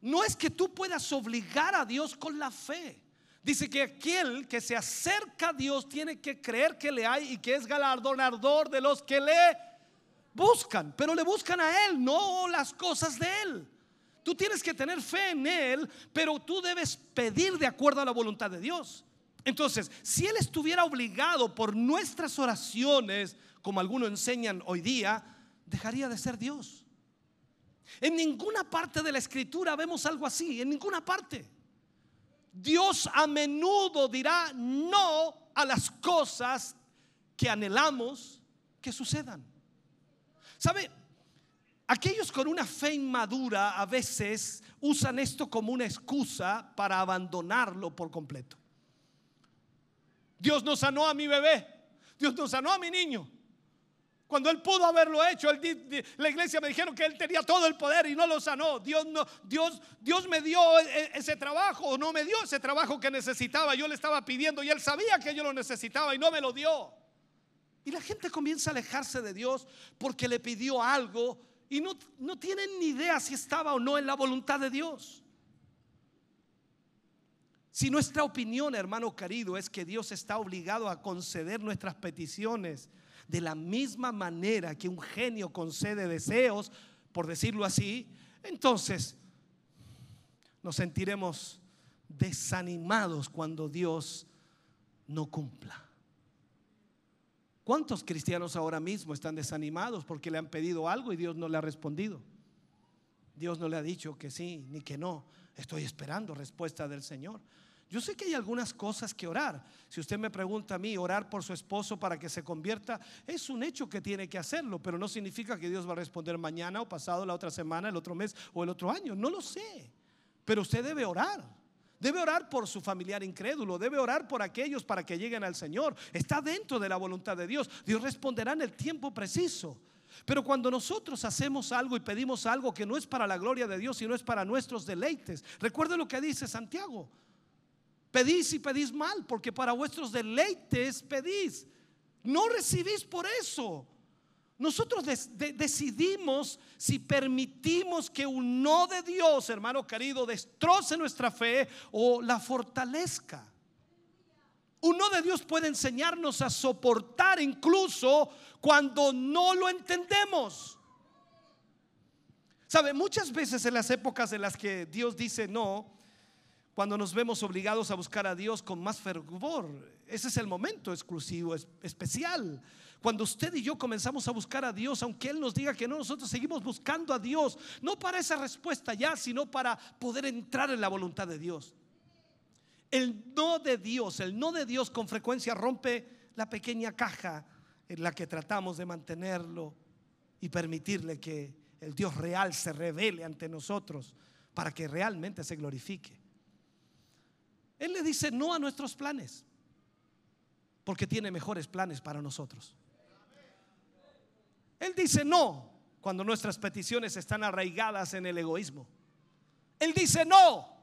[SPEAKER 1] No es que tú puedas obligar a Dios con la fe. Dice que aquel que se acerca a Dios tiene que creer que le hay y que es galardonador de los que le buscan, pero le buscan a Él, no las cosas de Él. Tú tienes que tener fe en Él, pero tú debes pedir de acuerdo a la voluntad de Dios. Entonces, si Él estuviera obligado por nuestras oraciones como algunos enseñan hoy día, dejaría de ser Dios. En ninguna parte de la escritura vemos algo así, en ninguna parte. Dios a menudo dirá no a las cosas que anhelamos que sucedan. ¿Sabe? Aquellos con una fe inmadura a veces usan esto como una excusa para abandonarlo por completo. Dios no sanó a mi bebé, Dios no sanó a mi niño, cuando él pudo haberlo hecho, la iglesia me dijeron que él tenía todo el poder y no lo sanó. Dios, no, Dios, Dios me dio e, e, ese trabajo o no me dio ese trabajo que necesitaba. Yo le estaba pidiendo y él sabía que yo lo necesitaba y no me lo dio. Y la gente comienza a alejarse de Dios porque le pidió algo y no, no tienen ni idea si estaba o no en la voluntad de Dios. Si nuestra opinión, hermano querido, es que Dios está obligado a conceder nuestras peticiones, de la misma manera que un genio concede deseos, por decirlo así, entonces nos sentiremos desanimados cuando Dios no cumpla. ¿Cuántos cristianos ahora mismo están desanimados porque le han pedido algo y Dios no le ha respondido? Dios no le ha dicho que sí ni que no. Estoy esperando respuesta del Señor. Yo sé que hay algunas cosas que orar. Si usted me pregunta a mí, orar por su esposo para que se convierta, es un hecho que tiene que hacerlo, pero no significa que Dios va a responder mañana o pasado, la otra semana, el otro mes o el otro año. No lo sé. Pero usted debe orar. Debe orar por su familiar incrédulo, debe orar por aquellos para que lleguen al Señor. Está dentro de la voluntad de Dios. Dios responderá en el tiempo preciso. Pero cuando nosotros hacemos algo y pedimos algo que no es para la gloria de Dios, sino es para nuestros deleites, recuerde lo que dice Santiago. Pedís y pedís mal, porque para vuestros deleites pedís. No recibís por eso. Nosotros decidimos si permitimos que un no de Dios, hermano querido, destroce nuestra fe o la fortalezca. Un no de Dios puede enseñarnos a soportar incluso cuando no lo entendemos. Sabe, muchas veces en las épocas en las que Dios dice no, cuando nos vemos obligados a buscar a Dios con más fervor. Ese es el momento exclusivo, especial. Cuando usted y yo comenzamos a buscar a Dios, aunque Él nos diga que no, nosotros seguimos buscando a Dios, no para esa respuesta ya, sino para poder entrar en la voluntad de Dios. El no de Dios, el no de Dios con frecuencia rompe la pequeña caja en la que tratamos de mantenerlo y permitirle que el Dios real se revele ante nosotros para que realmente se glorifique. Él le dice no a nuestros planes, porque tiene mejores planes para nosotros. Él dice no cuando nuestras peticiones están arraigadas en el egoísmo. Él dice no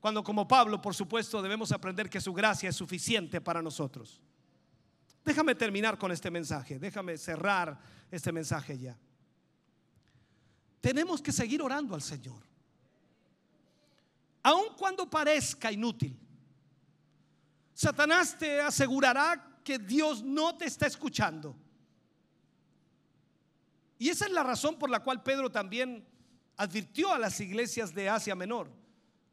[SPEAKER 1] cuando como Pablo, por supuesto, debemos aprender que su gracia es suficiente para nosotros. Déjame terminar con este mensaje, déjame cerrar este mensaje ya. Tenemos que seguir orando al Señor aun cuando parezca inútil. Satanás te asegurará que Dios no te está escuchando. Y esa es la razón por la cual Pedro también advirtió a las iglesias de Asia Menor.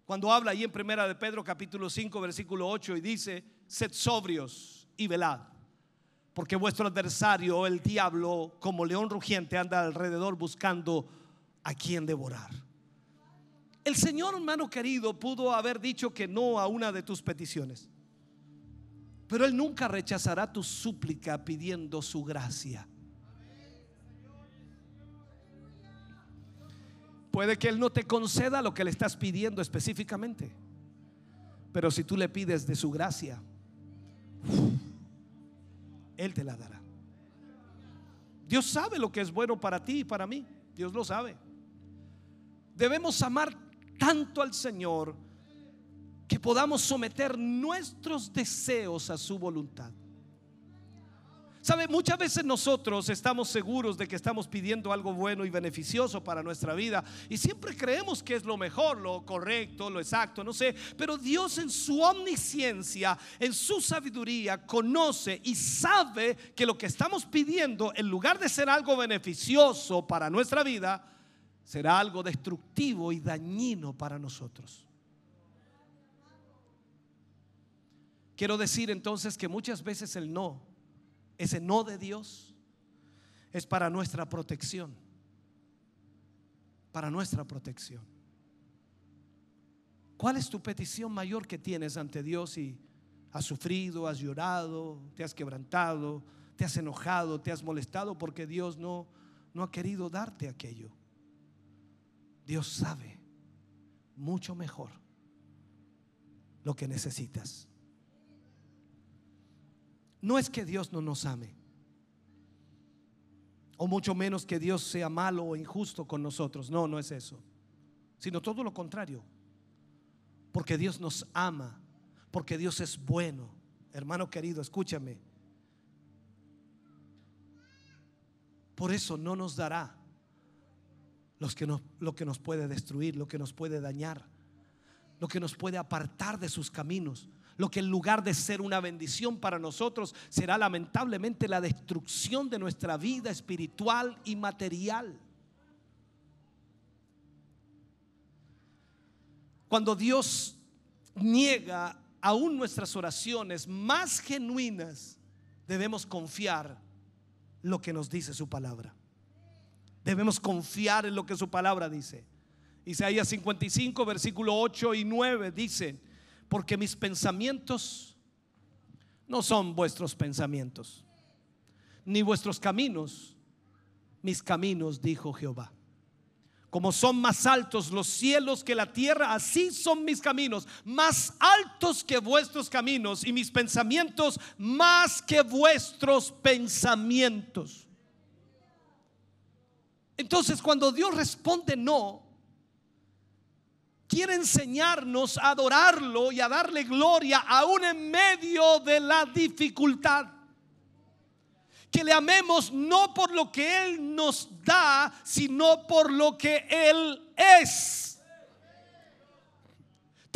[SPEAKER 1] Cuando habla ahí en primera de Pedro capítulo 5 versículo 8 y dice, sed sobrios y velad, porque vuestro adversario, el diablo, como león rugiente, anda alrededor buscando a quien devorar. El Señor, hermano querido, pudo haber dicho que no a una de tus peticiones. Pero Él nunca rechazará tu súplica pidiendo su gracia. Puede que Él no te conceda lo que le estás pidiendo específicamente. Pero si tú le pides de su gracia, Él te la dará. Dios sabe lo que es bueno para ti y para mí. Dios lo sabe. Debemos amar tanto al Señor que podamos someter nuestros deseos a su voluntad. Sabe, muchas veces nosotros estamos seguros de que estamos pidiendo algo bueno y beneficioso para nuestra vida y siempre creemos que es lo mejor, lo correcto, lo exacto, no sé, pero Dios en su omnisciencia, en su sabiduría, conoce y sabe que lo que estamos pidiendo, en lugar de ser algo beneficioso para nuestra vida, será algo destructivo y dañino para nosotros. Quiero decir entonces que muchas veces el no ese no de Dios es para nuestra protección. Para nuestra protección. ¿Cuál es tu petición mayor que tienes ante Dios y has sufrido, has llorado, te has quebrantado, te has enojado, te has molestado porque Dios no no ha querido darte aquello? Dios sabe mucho mejor lo que necesitas. No es que Dios no nos ame, o mucho menos que Dios sea malo o injusto con nosotros. No, no es eso, sino todo lo contrario. Porque Dios nos ama, porque Dios es bueno. Hermano querido, escúchame. Por eso no nos dará los que lo que nos puede destruir, lo que nos puede dañar, lo que nos puede apartar de sus caminos lo que en lugar de ser una bendición para nosotros será lamentablemente la destrucción de nuestra vida espiritual y material. Cuando Dios niega aún nuestras oraciones más genuinas, debemos confiar lo que nos dice su palabra. Debemos confiar en lo que su palabra dice. Isaías 55, versículo 8 y 9 dice, porque mis pensamientos no son vuestros pensamientos, ni vuestros caminos, mis caminos, dijo Jehová. Como son más altos los cielos que la tierra, así son mis caminos, más altos que vuestros caminos y mis pensamientos más que vuestros pensamientos. Entonces cuando Dios responde no, quiere enseñarnos a adorarlo y a darle gloria aún en medio de la dificultad. Que le amemos no por lo que Él nos da, sino por lo que Él es.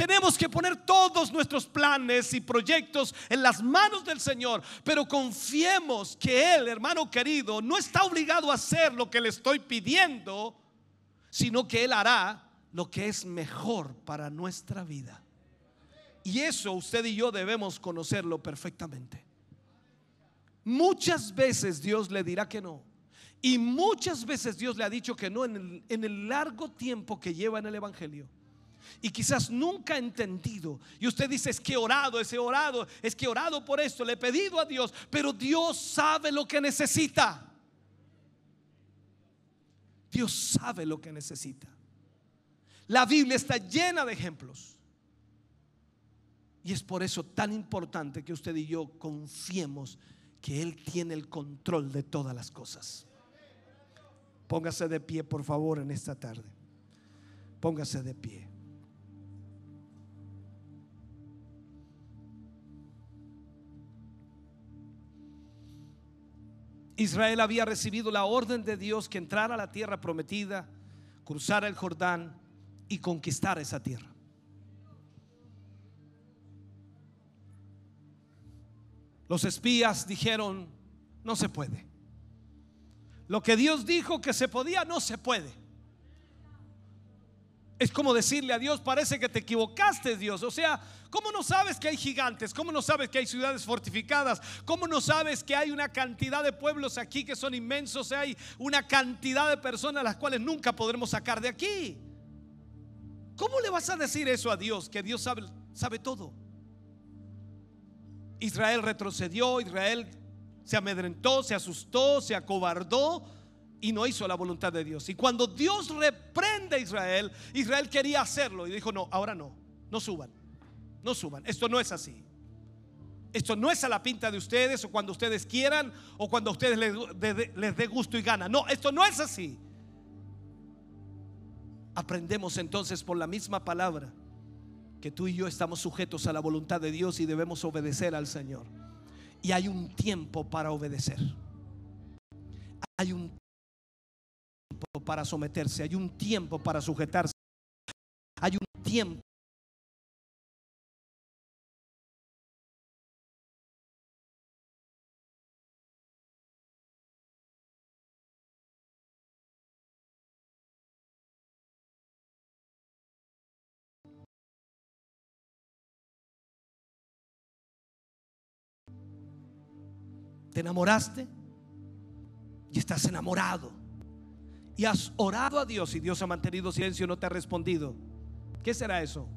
[SPEAKER 1] Tenemos que poner todos nuestros planes y proyectos en las manos del Señor, pero confiemos que Él, hermano querido, no está obligado a hacer lo que le estoy pidiendo, sino que Él hará lo que es mejor para nuestra vida. Y eso usted y yo debemos conocerlo perfectamente. Muchas veces Dios le dirá que no. Y muchas veces Dios le ha dicho que no en el, largo tiempo que lleva en el Evangelio. Y quizás nunca ha entendido. Y usted dice, es que he orado, es que he orado, es que he orado por esto, le he pedido a Dios. Pero Dios sabe lo que necesita. Dios sabe lo que necesita. La Biblia está llena de ejemplos. Y es por eso tan importante que usted y yo confiemos que Él tiene el control de todas las cosas. Póngase de pie, por favor, en esta tarde. Póngase de pie. Israel había recibido la orden de Dios que entrara a la tierra prometida, cruzara el Jordán y conquistar esa tierra. Los espías dijeron, no se puede. Lo que Dios dijo que se podía, no se puede. Es como decirle a Dios, parece que te equivocaste, Dios. O sea, ¿cómo no sabes que hay gigantes? ¿Cómo no sabes que hay ciudades fortificadas? ¿Cómo no sabes que hay una cantidad de pueblos aquí que son inmensos? Hay una cantidad de personas las cuales nunca podremos sacar de aquí. ¿Cómo le vas a decir eso a Dios? Que Dios sabe todo. Israel retrocedió, Israel se amedrentó, se asustó, se acobardó y no hizo la voluntad de Dios. Y cuando Dios reprende a Israel, Israel quería hacerlo y dijo, no, ahora no, no suban, no suban, esto no es así. Esto no es a la pinta de ustedes o cuando ustedes quieran o cuando a ustedes les, les dé gusto y gana. No, esto no es así. Aprendemos entonces por la misma palabra que tú y yo estamos sujetos a la voluntad de Dios y debemos obedecer al Señor. Y hay un tiempo para obedecer. Hay un tiempo para someterse, hay un tiempo para sujetarse. Hay un tiempo Te enamoraste y estás enamorado. Y has orado a Dios y Dios ha mantenido silencio y no te ha respondido. ¿Qué será eso?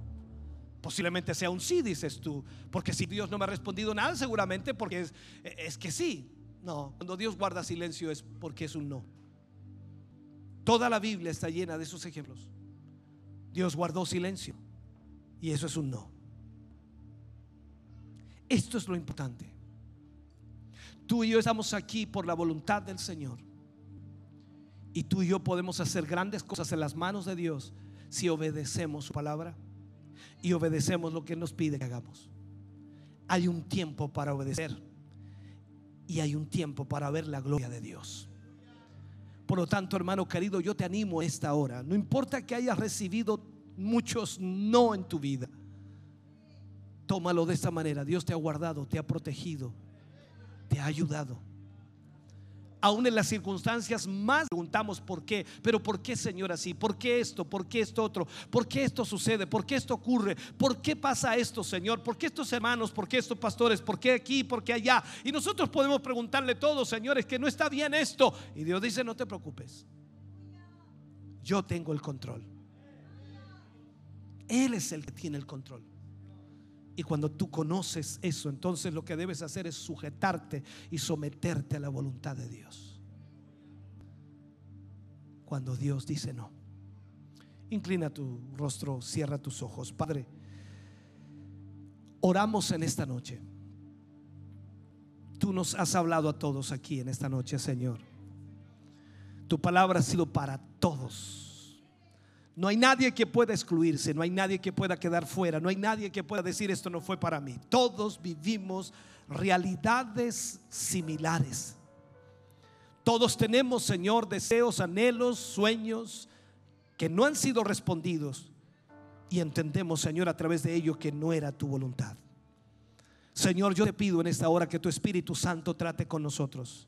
[SPEAKER 1] Posiblemente sea un sí, dices tú. Porque si Dios no me ha respondido nada, seguramente porque es, es que sí. No, cuando Dios guarda silencio es porque es un no. Toda la Biblia está llena de esos ejemplos. Dios guardó silencio y eso es un no. Esto es lo importante. Tú y yo estamos aquí por la voluntad del Señor. Y tú y yo podemos hacer grandes cosas en las manos de Dios si obedecemos su palabra y obedecemos lo que nos pide que hagamos. Hay un tiempo para obedecer y hay un tiempo para ver la gloria de Dios. Por lo tanto, hermano querido, yo te animo esta hora. No importa que hayas recibido muchos no en tu vida. Tómalo de esta manera. Dios te ha guardado, te ha protegido te ha ayudado. Aún en las circunstancias más preguntamos por qué, pero ¿por qué Señor así? ¿Por qué esto? ¿Por qué esto otro? ¿Por qué esto sucede? ¿Por qué esto ocurre? ¿Por qué pasa esto, Señor? ¿Por qué estos hermanos? ¿Por qué estos pastores? ¿Por qué aquí? ¿Por qué allá? Y nosotros podemos preguntarle todo, señores, que no está bien esto. Y Dios dice, no te preocupes. Yo tengo el control. Él es el que tiene el control. Y cuando tú conoces eso, entonces lo que debes hacer es sujetarte y someterte a la voluntad de Dios. Cuando Dios dice no. Inclina tu rostro, cierra tus ojos. Padre, oramos en esta noche. Tú nos has hablado a todos aquí en esta noche, Señor. Tu palabra ha sido para todos no hay nadie que pueda excluirse, no hay nadie que pueda quedar fuera, no hay nadie que pueda decir esto no fue para mí. Todos vivimos realidades similares. Todos tenemos, Señor, deseos, anhelos, sueños que no han sido respondidos y entendemos, Señor, a través de ello que no era tu voluntad. Señor, yo te pido en esta hora que tu Espíritu Santo trate con nosotros.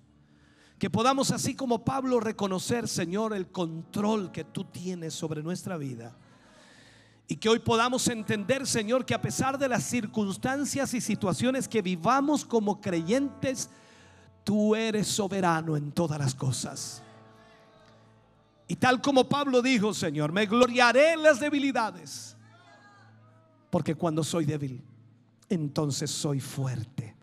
[SPEAKER 1] Que podamos así como Pablo reconocer, Señor, el control que tú tienes sobre nuestra vida. Y que hoy podamos entender, Señor, que a pesar de las circunstancias y situaciones que vivamos como creyentes, tú eres soberano en todas las cosas. Y tal como Pablo dijo, Señor, me gloriaré en las debilidades. Porque cuando soy débil, entonces soy fuerte.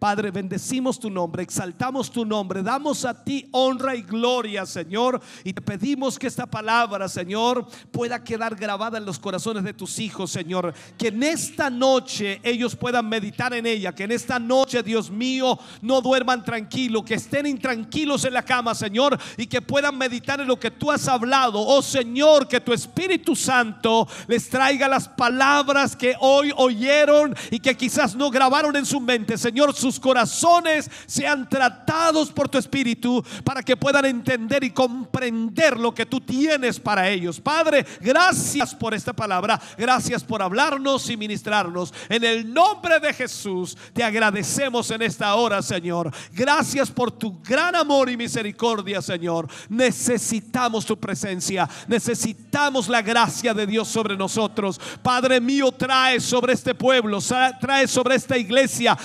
[SPEAKER 1] Padre, bendecimos tu nombre, exaltamos tu nombre, damos a ti honra y gloria, Señor. Y te pedimos que esta palabra, Señor, pueda quedar grabada en los corazones de tus hijos, Señor. Que en esta noche ellos puedan meditar en ella. Que en esta noche, Dios mío, no duerman tranquilo. Que estén intranquilos en la cama, Señor. Y que puedan meditar en lo que tú has hablado. Oh Señor, que tu Espíritu Santo les traiga las palabras que hoy oyeron y que quizás no grabaron en su mente, Señor. Corazones sean tratados por tu Espíritu para que puedan entender y comprender lo que tú tienes para ellos. Padre, gracias por esta palabra, gracias por hablarnos y ministrarnos. En el nombre de Jesús te agradecemos en esta hora, Señor. Gracias por tu gran amor y misericordia, Señor. Necesitamos tu presencia, necesitamos la gracia de Dios sobre nosotros. Padre mío, trae sobre este pueblo, trae sobre esta iglesia,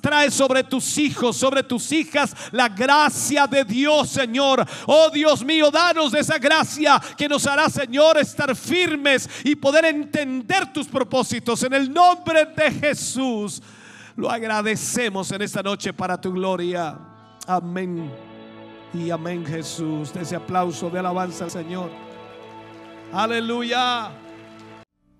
[SPEAKER 1] trae sobre tus hijos, sobre tus hijas, la gracia de Dios, Señor. Oh Dios mío, danos esa gracia que nos hará, Señor, estar firmes y poder entender tus propósitos. En el nombre de Jesús. Lo agradecemos en esta noche para tu gloria. Amén. Y amén Jesús. De ese aplauso de alabanza al Señor. Aleluya.